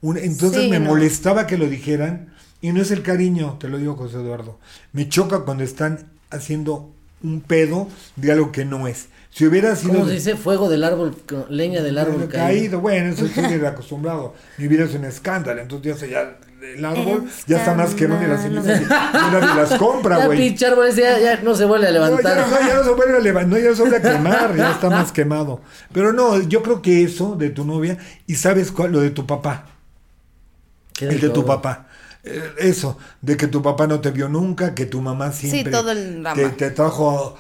S3: Un- entonces
S2: Sí,
S3: me
S2: no.
S3: molestaba que lo dijeran. Y no es el cariño, te lo digo, José Eduardo. Me choca cuando están haciendo un pedo de algo que no es. Si hubiera sido.
S1: ¿Cómo se dice? Fuego del árbol, leña del árbol
S3: Bueno,
S1: caído.
S3: Bueno, eso [laughs] estoy acostumbrado. Mi vida es un escándalo. Entonces ya sé, ya el árbol ya está más quemado y las cenizas nadie las compra, güey.
S1: pinche árbol ese ya, ya no se vuelve a
S3: No,
S1: levantar.
S3: ya, no, ya no se vuelve a levantar, no, ya no se vuelve a quemar, ya está más quemado. Pero no, yo creo que eso de tu novia, y sabes cuál, lo de tu papá,
S1: ¿Qué
S3: el de tu
S1: todo?
S3: papá. Eh, Eso, de que tu papá no te vio nunca, que tu mamá siempre
S2: todo el drama.
S3: te, te trajo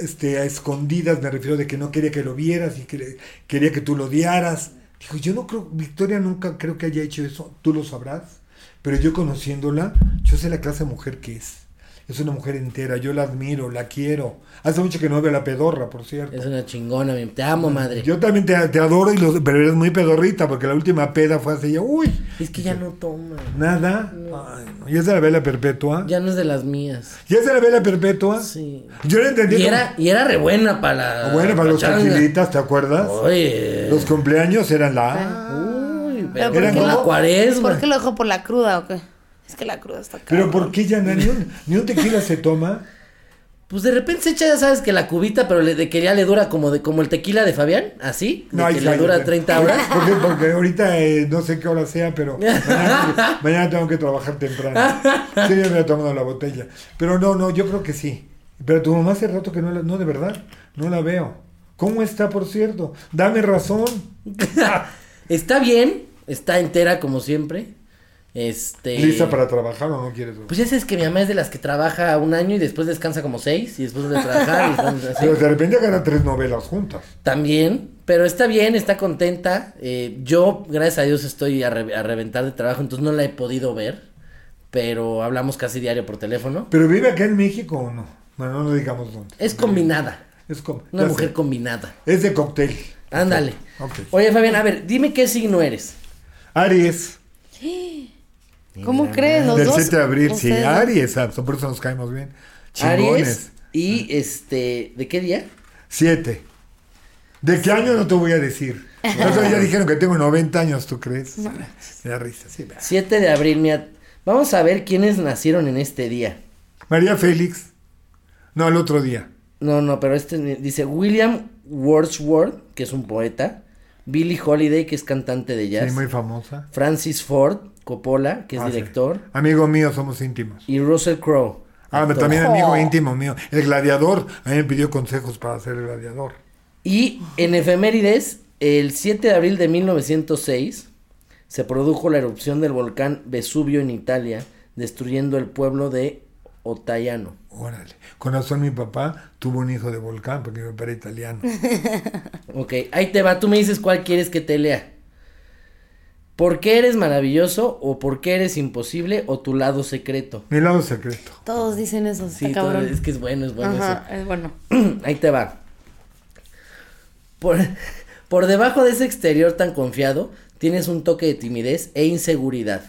S3: este, a escondidas, me refiero de que no quería que lo vieras y que quería que tú lo odiaras. Dijo, yo no creo, Victoria nunca creo que haya hecho eso, tú lo sabrás, pero yo conociéndola, yo sé la clase de mujer que es. Es una mujer entera, yo la admiro, la quiero. Hace mucho que no veo a la pedorra, por cierto.
S1: Es una chingona, te amo, madre.
S3: Yo también te, te adoro, y lo- pero eres muy pedorrita, porque la última peda fue hace ya, uy,
S1: Es que ya no toma.
S3: nada. Ay, no. ¿Ya es de la vela perpetua? ¿Ya,
S1: Ya no es de las mías.
S3: es de la vela perpetua?
S1: Sí.
S3: Yo no entendí.
S1: Y era, y era re buena para la.
S3: Ah, bueno, para los
S1: changa.
S3: tranquilitas, ¿te acuerdas?
S1: Oye.
S3: Los cumpleaños eran la...
S1: Uy,
S2: Pero
S1: pero
S2: ¿por
S3: Eran
S2: qué
S1: con la
S3: como-
S1: cuaresma.
S2: ¿Por qué lo dejó por la cruda o qué? Es que la cruda está
S3: Pero
S2: cara.
S3: ¿por qué ya no- ni un, ni un tequila se toma?
S1: Pues de repente se echa, ya sabes que la cubita, pero le, de que ya le dura como de como el tequila de Fabián, así, de
S3: ay,
S1: que le dura 30 horas. [laughs]
S3: Porque, porque ahorita eh, no sé qué hora sea, pero [laughs] mañana, mañana tengo que trabajar temprano. Sí, ya me he tomado la botella. Pero no, no, yo creo que sí. Pero tu mamá hace rato que no la, no, de verdad, no la veo. ¿Cómo está, por cierto? Dame razón. [laughs]
S1: Está bien, está entera como siempre. Este.
S3: ¿Lista para trabajar o no quieres?
S1: Pues ya sabes que mi mamá es de las que trabaja un año y después descansa como seis y después vuelve a trabajar. y después así.
S3: Pero de repente ganan tres novelas juntas.
S1: También, pero está bien, está contenta. Eh, yo, gracias a Dios, estoy a, re- a reventar de trabajo, entonces no la he podido ver. Pero hablamos casi diario por teléfono.
S3: ¿Pero vive acá en México o no? Bueno, no digamos dónde.
S1: Es combinada.
S3: Es como.
S1: Una mujer
S3: sé.
S1: combinada.
S3: Es de cóctel.
S1: Ándale. Oye, Fabián, a ver, dime qué signo eres.
S3: Aries.
S2: ¿Cómo crees? Los
S3: Del
S2: dos.
S3: 7 de abril, sí,
S2: ustedes-
S3: Aries, por eso nos caemos bien.
S1: Aries.
S3: Chingones.
S1: Y este, ¿de qué día?
S3: Siete. ¿De qué año no te voy a decir? [laughs] Eso ya dijeron que tengo 90 años, ¿tú crees? Me da risa, sí. va.
S1: 7 de abril, mira. Vamos a ver quiénes nacieron en este día.
S3: María Félix. No, al otro día.
S1: No, no, pero este dice William Wordsworth, que es un poeta. Billie Holiday, que es cantante de jazz.
S3: Sí, muy famosa.
S1: Francis Ford Coppola, que es
S3: Ah, sí.
S1: director.
S3: Amigo mío, somos íntimos.
S1: Y Russell Crowe.
S3: Ah, pero también amigo
S2: Oh.
S3: íntimo mío. El gladiador. A mí me pidió consejos para ser el gladiador.
S1: Y en efemérides, el 7 de abril de 1906 se produjo la erupción del volcán Vesubio en Italia, destruyendo el pueblo de o Tayano.
S3: Órale. Con razón mi papá tuvo un hijo de volcán porque mi papá era italiano. [laughs]
S1: Ok, ahí te va, tú me dices cuál quieres que te lea. ¿Por qué eres maravilloso o por qué eres imposible o tu lado secreto?
S3: Mi lado secreto.
S2: Todos dicen eso,
S1: Sí,
S2: está
S1: todo- es que es bueno, es bueno
S2: Ajá, es bueno. [clears throat]
S1: Ahí te va. Por, [laughs] por debajo de ese exterior tan confiado, tienes un toque de timidez e inseguridad.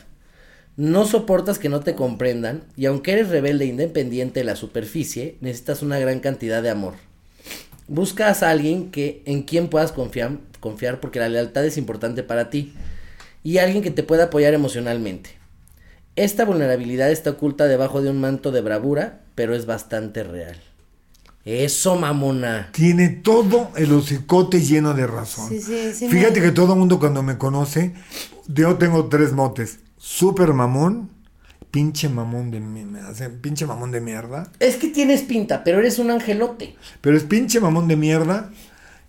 S1: No soportas que no te comprendan y aunque eres rebelde e independiente en la superficie, necesitas una gran cantidad de amor. Buscas a alguien que en quien puedas confiar, confiar porque la lealtad es importante para ti y alguien que te pueda apoyar emocionalmente. Esta vulnerabilidad está oculta debajo de un manto de bravura, pero es bastante real. Eso, mamona.
S3: Tiene todo el hocicote lleno de razón.
S2: Sí, sí, sí.
S3: Fíjate
S2: me-
S3: que todo el mundo cuando me conoce, yo tengo tres motes. Super mamón, pinche mamón de mi- me hace pinche mamón de mierda.
S1: Es que tienes pinta, pero eres un angelote.
S3: Pero es pinche mamón de mierda,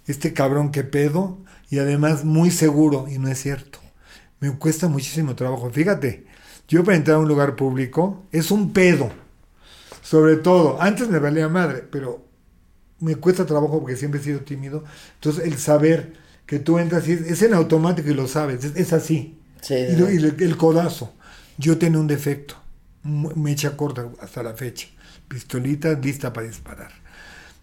S3: este cabrón que pedo, y además muy seguro, y no es cierto. Me cuesta muchísimo trabajo. Fíjate, yo para entrar a un lugar público es un pedo. Sobre todo, antes me valía madre, pero me cuesta trabajo porque siempre he sido tímido. Entonces, el saber que tú entras y es, es en automático y lo sabes, es, es así.
S1: Sí,
S3: y lo- y el, el codazo. Yo tengo un defecto, mu- mecha corta hasta la fecha. Pistolita lista para disparar.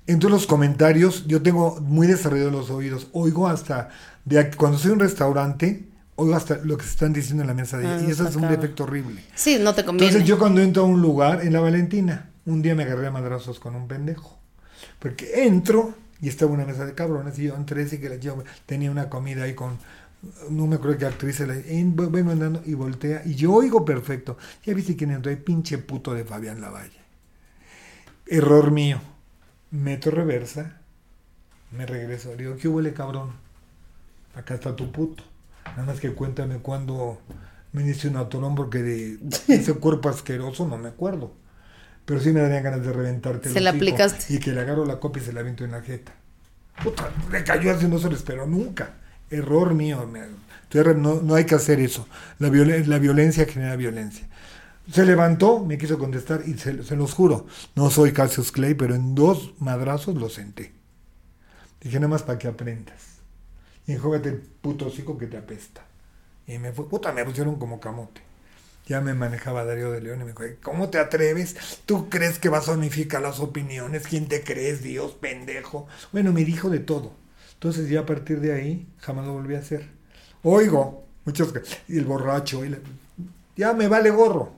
S3: Entre los comentarios, yo tengo muy desarrollados los oídos. Oigo hasta, de aquí- cuando soy en un restaurante, oigo hasta lo que se están diciendo en la mesa de
S2: Ah.
S3: Y eso es un defecto horrible.
S2: Sí, no te conviene.
S3: Entonces yo cuando entro a un lugar, en la Valentina, un día me agarré a madrazos con un pendejo. Porque entro y estaba una mesa de cabrones y yo entré y que la- yo tenía una comida ahí con, no me acuerdo qué actriz, en- vengo andando y voltea y yo oigo perfecto. Ya viste quién entró ahí, pinche puto de Fabián Lavalle. Error mío. Meto reversa, me regreso, le digo, ¿qué huele cabrón? Acá está tu puto. Nada más que cuéntame cuándo me diste un atorón porque de ese cuerpo asqueroso no me acuerdo. Pero sí me darían ganas de reventarte. el
S2: Se la aplicaste.
S3: Y que le agarro la copa y se la aviento en la jeta. Puta, le cayó así, no se lo esperó nunca. Error mío. no, no hay que hacer eso. La, violen- la violencia genera violencia. Se levantó, me quiso contestar y se, se los juro, no soy Cassius Clay, pero en dos madrazos lo senté. Dije nada más para que aprendas. Y enjógate el puto hocico que te apesta. Y me fue, puta, me pusieron como camote. Ya me manejaba Darío de León y me dijo, ¿cómo te atreves? ¿Tú crees que vas a unificar las opiniones? ¿Quién te crees, Dios, pendejo? Bueno, me dijo de todo. Entonces ya a partir de ahí jamás lo volví a hacer. Oigo, muchos que, y el borracho, y la- ya me vale gorro.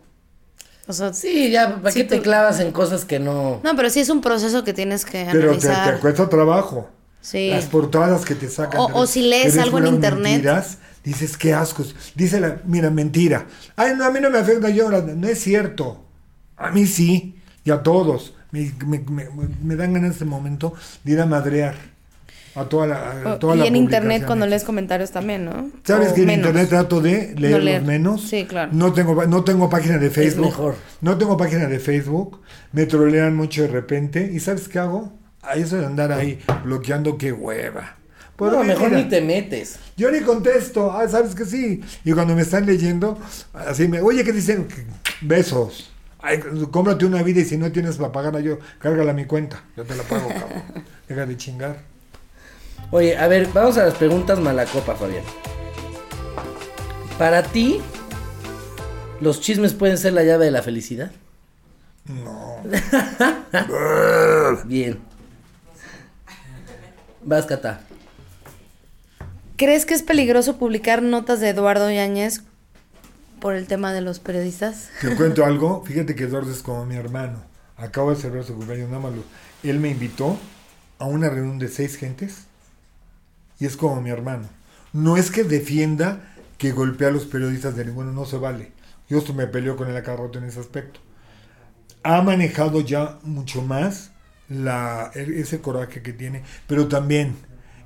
S2: O sea,
S1: Sí, ya, ¿para
S2: Sí,
S1: qué te
S2: tú-
S1: clavas en cosas que no...
S2: No, pero sí es un proceso que tienes que
S3: Pero te,
S2: analizar.
S3: te cuesta trabajo.
S2: Sí.
S3: Las portadas que te sacan.
S2: O- o si lees algo en internet.
S3: mentiras, dices, qué ascos. Dice la, mira, mentira. Ay, no, a mí no me afecta, yo No es cierto. A mí sí. Y a todos. Me, me, me- me dan ganas en este momento de ir a madrear. A toda la, a toda
S2: y
S3: la
S2: en internet cuando lees comentarios también, ¿no?
S3: ¿Sabes
S2: O
S3: que en
S2: menos.
S3: internet trato de leer
S2: leer.
S3: los menos?
S2: Sí, claro.
S3: No tengo, no tengo página de Facebook.
S1: mejor.
S3: No tengo página de Facebook. Me trolean mucho de repente. ¿Y sabes qué hago? A eso de andar ahí bloqueando, qué hueva. Pues
S1: no, mejor
S3: mira,
S1: ni te metes.
S3: Yo ni contesto. Ah, ¿sabes que sí? Y cuando me están leyendo, así me, oye, ¿qué dicen? Besos. Ay, cómprate una vida y si no tienes para pagarla yo, cárgala a mi cuenta. Yo te la pago, [laughs] cabrón. Deja de chingar.
S1: Oye, a ver, vamos a las preguntas malacopa, Fabián. Para ti, ¿los chismes pueden ser la llave de la felicidad?
S3: No. [laughs]
S1: Bien. Vas, Cata.
S2: ¿Crees que es peligroso publicar notas de Eduardo Yáñez por el tema de los periodistas?
S3: Te cuento algo. Fíjate que Eduardo es como mi hermano. Acabo de celebrar su cumpleaños, nada más lo- Él me invitó a una reunión de seis gentes y es como mi hermano. No es que defienda que golpea a los periodistas de ninguno, no se vale. Yo esto me peleo con él a cada rato en ese aspecto. Ha manejado ya mucho más la, ese coraje que tiene, pero también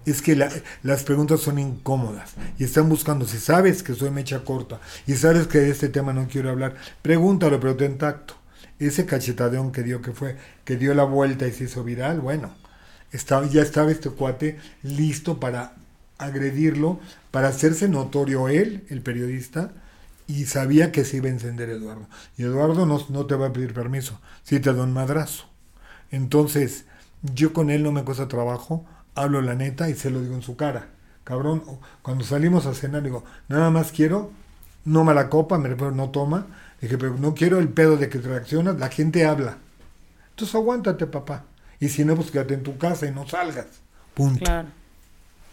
S3: es que la- las preguntas son incómodas y están buscando, si sabes que soy mecha corta y sabes que de este tema no quiero hablar, pregúntalo, pero ten tacto. Ese cachetadeón que dio, que fue, que dio la vuelta y se hizo viral, bueno, estaba, ya estaba este cuate listo para agredirlo, para hacerse notorio él, el periodista, Y sabía que se iba a encender Eduardo. Y Eduardo no, no te va a pedir permiso, si te da un madrazo. Entonces, yo con él no me cuesta trabajo, hablo la neta y se lo digo en su cara. Cabrón, cuando salimos a cenar, digo, nada más quiero, no mala copa, me refiero, no toma. Dije, pero no quiero el pedo de que te reaccionas, la gente habla. Entonces aguántate, papá. Y si no, pues quédate en tu casa y no salgas. Punto.
S2: Claro.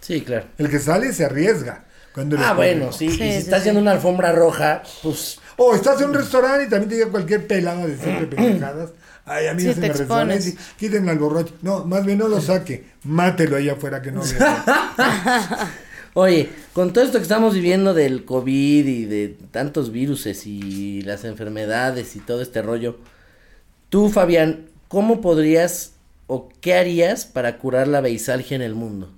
S1: Sí, claro.
S3: El que sale se arriesga. Cuando
S1: Ah,
S3: le-
S1: bueno, sí.
S2: Sí,
S1: y si
S2: sí,
S1: está
S2: sí.
S1: haciendo una alfombra roja, pues.
S3: O estás en un restaurante y también te llega cualquier pelada de siempre [clears throat] pendejadas. Ay, a mí
S2: Sí,
S3: no se
S2: te
S3: me resbala.
S2: expones.
S3: y Quítenle al borracho. No, más bien no lo saque. Mátelo allá afuera que no vea. [laughs]
S1: Oye, con todo esto que estamos viviendo del COVID y de tantos viruses y las enfermedades y todo este rollo, tú, Fabián, ¿cómo podrías o qué harías para curar la beisalgia en el mundo?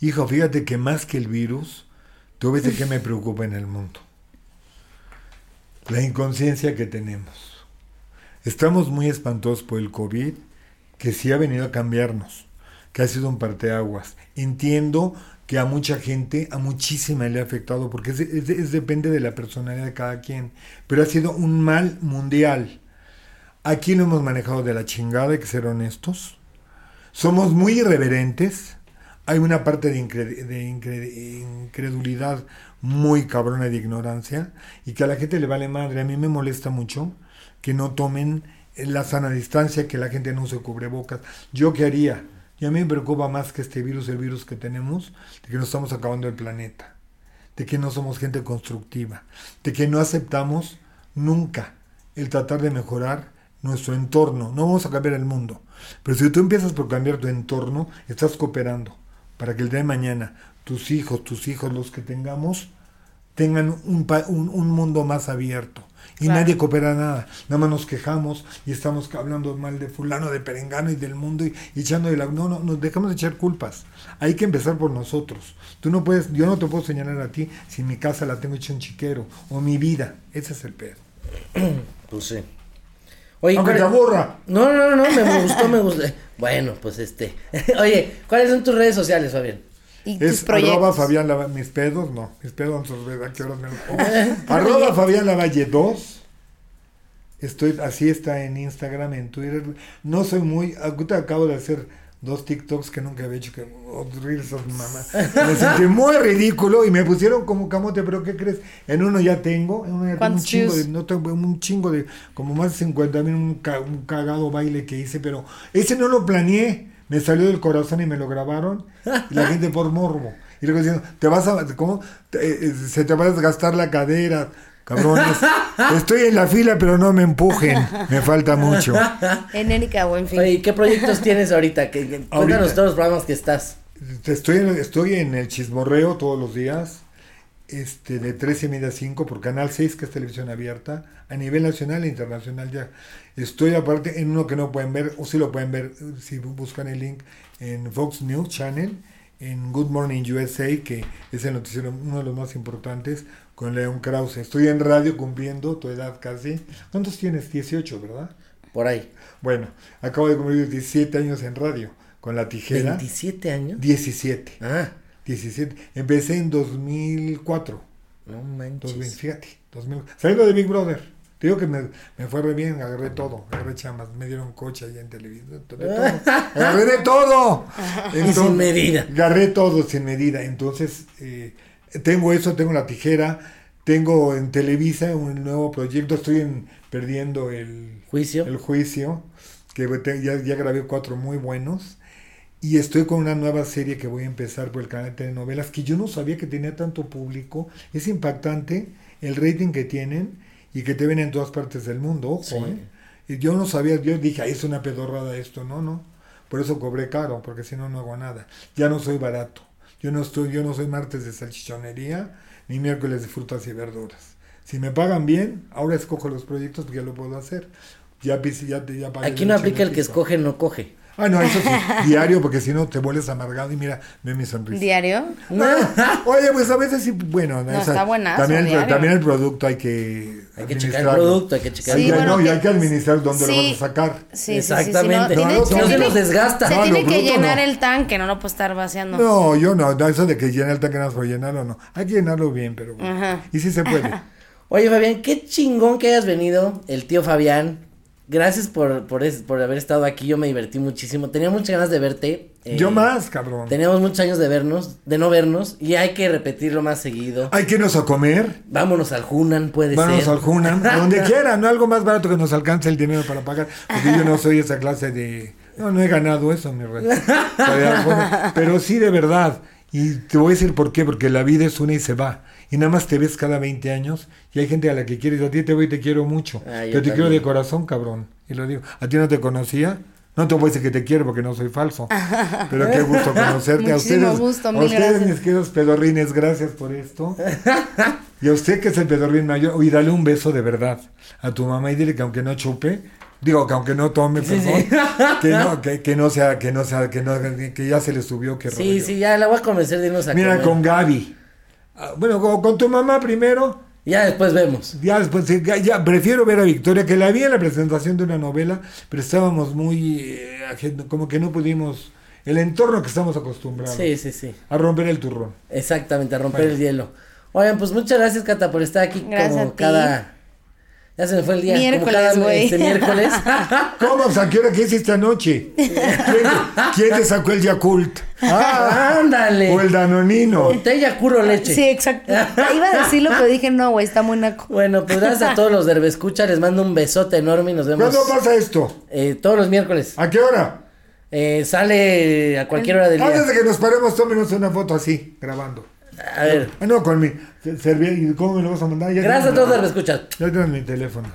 S3: Hijo, fíjate que más que el virus, tú ves de qué me preocupa en el mundo. La inconsciencia que tenemos. Estamos muy espantosos por el COVID, que sí ha venido a cambiarnos, que ha sido un parteaguas. Entiendo que a mucha gente, a muchísima le ha afectado, porque es, depende de la personalidad de cada quien, pero ha sido un mal mundial. Aquí lo hemos manejado de la chingada, hay que ser honestos. Somos muy irreverentes. Hay una parte de, incre- de incre- incredulidad muy cabrona de ignorancia y que a la gente le vale madre. A mí me molesta mucho que no tomen la sana distancia, que la gente no use cubrebocas. ¿Yo qué haría? Y a mí me preocupa más que este virus, el virus que tenemos, de que nos estamos acabando el planeta, de que no somos gente constructiva, de que no aceptamos nunca el tratar de mejorar nuestro entorno. No vamos a cambiar el mundo. Pero si tú empiezas por cambiar tu entorno, estás cooperando para que el día de mañana tus hijos, tus hijos, los que tengamos, tengan un, pa- un, un mundo más abierto. Y
S2: Claro.
S3: nadie coopera nada. Nada más nos quejamos y estamos hablando mal de fulano, de perengano y del mundo y, y echando de la... No, no, nos dejamos de echar culpas. Hay que empezar por nosotros. Tú no puedes, yo no te puedo señalar a ti si mi casa la tengo hecha un chiquero o mi vida. Ese es el pedo. [clears throat]
S1: Pues sí. Oye,
S3: Aunque
S1: ¿cuál-
S3: te aburra.
S1: No, no, no, me gustó, me gustó. [laughs] Bueno, pues este. [laughs] Oye, ¿cuáles son tus redes sociales, Fabián?
S2: Y tus
S3: Es arroba. Fabián Lavalle, mis pedos, no, mis pedos no a qué horas me los pongo. [laughs] arroba Fabián Lavalle 2. Estoy, así está en Instagram, en Twitter. No soy muy, ahorita acabo de hacer dos TikToks que nunca había hecho, que oh, reels of mamá. [laughs] Me sentí muy ridículo y me pusieron como camote, pero ¿qué crees? En uno ya tengo, en uno ya tengo un
S2: ¿Cuántos
S3: chingo
S2: views?
S3: de, no tengo un chingo de, como más de 50 mil, un, ca- un cagado baile que hice, pero ese no lo planeé, me salió del corazón y me lo grabaron, y la gente por morbo. Y luego diciendo, te vas a, ¿cómo? Te- eh, se te va a desgastar la cadera, cabrones. Estoy en la fila, pero no me empujen, me falta mucho.
S2: En Erika Buenfil.
S1: Oye, ¿qué proyectos tienes ahorita? Que, que- cuéntanos
S3: Ahorita.
S1: todos los programas que estás.
S3: Estoy en, estoy en el chismorreo todos los días, este, de 13 y media a 5 por Canal 6, que es televisión abierta, a nivel nacional e internacional ya. Estoy aparte en uno que no pueden ver, o sí lo pueden ver si buscan el link en Fox News Channel, en Good Morning USA, que es el noticiero uno de los más importantes, con León Krause. Estoy en radio cumpliendo tu edad casi. ¿Cuántos tienes? 18, ¿verdad?
S1: Por ahí.
S3: Bueno, acabo de cumplir 17 años en radio, con la tijera.
S1: ¿27 años?
S3: 17.
S1: Ah,
S3: 17. Empecé en 2004.
S1: no manches.
S3: 2000, fíjate. 2000. Saliendo de Big Brother. Te digo que me, me fue re bien, agarré todo. Agarré chamas, me dieron coche allá en televisión. [laughs] Agarré de todo.
S1: Y sin medida.
S3: Agarré todo sin medida. Entonces, eh, tengo eso, tengo la tijera. Tengo en Televisa un nuevo proyecto. Estoy en, perdiendo el
S1: ¿Juicio?
S3: el juicio, que te- ya, ya grabé cuatro muy buenos. Y estoy con una nueva serie que voy a empezar por el canal de telenovelas, que yo no sabía que tenía tanto público. Es impactante el rating que tienen y que te ven en todas partes del mundo. Ojo,
S1: Sí.
S3: ¿eh? Y yo no sabía, yo dije, "Ay, es una pedorrada esto. No, no. Por eso cobré caro, porque si no, no hago nada. Ya no soy barato. Yo no, estoy, yo no soy martes de salchichonería ni miércoles de frutas y verduras. Si me pagan bien, ahora escojo los proyectos porque ya lo puedo hacer. Ya, ya, ya pagué
S1: Aquí no aplica el que escoge, no coge.
S3: Ah, no, eso sí, [laughs] diario, porque si no te vuelves amargado y mira, ve mi sonrisa.
S2: ¿Diario? [laughs]
S3: No, oye, pues a veces sí, bueno,
S2: No,
S3: esa-
S2: está buenazo,
S3: también, el- también el producto hay que
S1: Hay que checar el producto, hay que checar
S2: Sí,
S3: que-
S2: bueno,
S3: no, y hay que administrar dónde lo vas a sacar.
S2: Sí, sí, sí,
S1: Exactamente.
S2: sí, no,
S3: No,
S2: tiene-
S3: no,
S2: se
S3: no
S1: nos desgasta.
S2: Se
S3: No,
S2: tiene que llenar
S3: no.
S2: el tanque, no lo puede estar vaciando.
S3: No, yo no, no, eso de que llena el tanque nada más por llenarlo, no. Hay que llenarlo bien, pero bueno.
S2: Ajá.
S3: Y sí se puede. [laughs]
S1: Oye, Fabián, qué chingón que hayas venido, el tío Fabián. Gracias por, por, es- por haber estado aquí, yo me divertí muchísimo. Tenía muchas ganas de verte. eh,
S3: yo más, cabrón.
S1: Teníamos muchos años de vernos, de no vernos, y hay que repetirlo más seguido.
S3: Hay que irnos a comer.
S1: Vámonos al Hunan, puede
S3: Vámonos
S1: ser.
S3: al Junam, a donde [laughs] quiera, no algo más barato que nos alcance el dinero para pagar, porque yo no soy esa clase de... No, no he ganado eso, mi rey. [laughs] Pero sí, de verdad. Y te voy a decir por qué, porque la vida es una y se va. Y nada más te ves cada 20 años y hay gente a la que quieres. A ti te voy y te quiero mucho.
S1: Ah, yo
S3: pero te quiero de corazón, cabrón. Y lo digo. A ti no te conocía. No te voy a decir que te quiero porque no soy falso. [laughs] Pero qué gusto conocerte. a
S2: Muchísimo
S3: ustedes,
S2: gusto,
S3: a ustedes
S2: gracias.
S3: mis queridos pedorrines, gracias por esto. Y a usted que es el pedorrín mayor, y dale un beso de verdad a tu mamá y dile que aunque no chupe, digo que aunque no tome,
S1: Sí,
S3: perdón,
S1: sí.
S3: que no, [laughs] que, que no sea, que no sea, que no, que ya se le subió, que
S1: Sí, sí, ya la voy a convencer de irnos a
S3: Mira,
S1: comer.
S3: con Gaby. Ah, Bueno, con, con tu mamá primero.
S1: Ya después vemos.
S3: Ya después, ya, ya, prefiero ver a Victoria, que la vi en la presentación de una novela, pero estábamos muy, eh, como que no pudimos, el entorno que estamos acostumbrados,
S1: Sí, sí, sí.
S3: a romper el turrón.
S1: Exactamente, a romper el hielo. Oigan, pues muchas gracias, Cata, por estar aquí
S2: Gracias
S1: como
S2: a ti.
S1: cada... Ya se me fue el día.
S2: Miércoles, güey.
S1: este miércoles. [laughs]
S3: ¿Cómo? ¿A qué hora qué hiciste anoche? ¿Quién, quién te sacó el Yakult?
S1: ¡Ah, ándale!
S3: O el Danonino.
S1: Botella curo leche.
S2: Sí, exacto. [laughs] Iba a decirlo, pero dije, no, güey, está muy naco.
S1: Bueno, pues gracias a todos los de Escucha, les mando un besote enorme y nos vemos
S3: ¿Cuándo pasa esto?
S1: eh, todos los miércoles.
S3: ¿A qué hora?
S1: Eh, sale a cualquier hora del
S3: Antes
S1: día.
S3: de que nos paremos, tómenos una foto así, grabando.
S1: A ver,
S3: Ah, no, con mi servilleta. ¿Y cómo me lo vas a mandar? Ya
S1: gracias a todos los de Escucha.
S3: Ya tienes mi teléfono.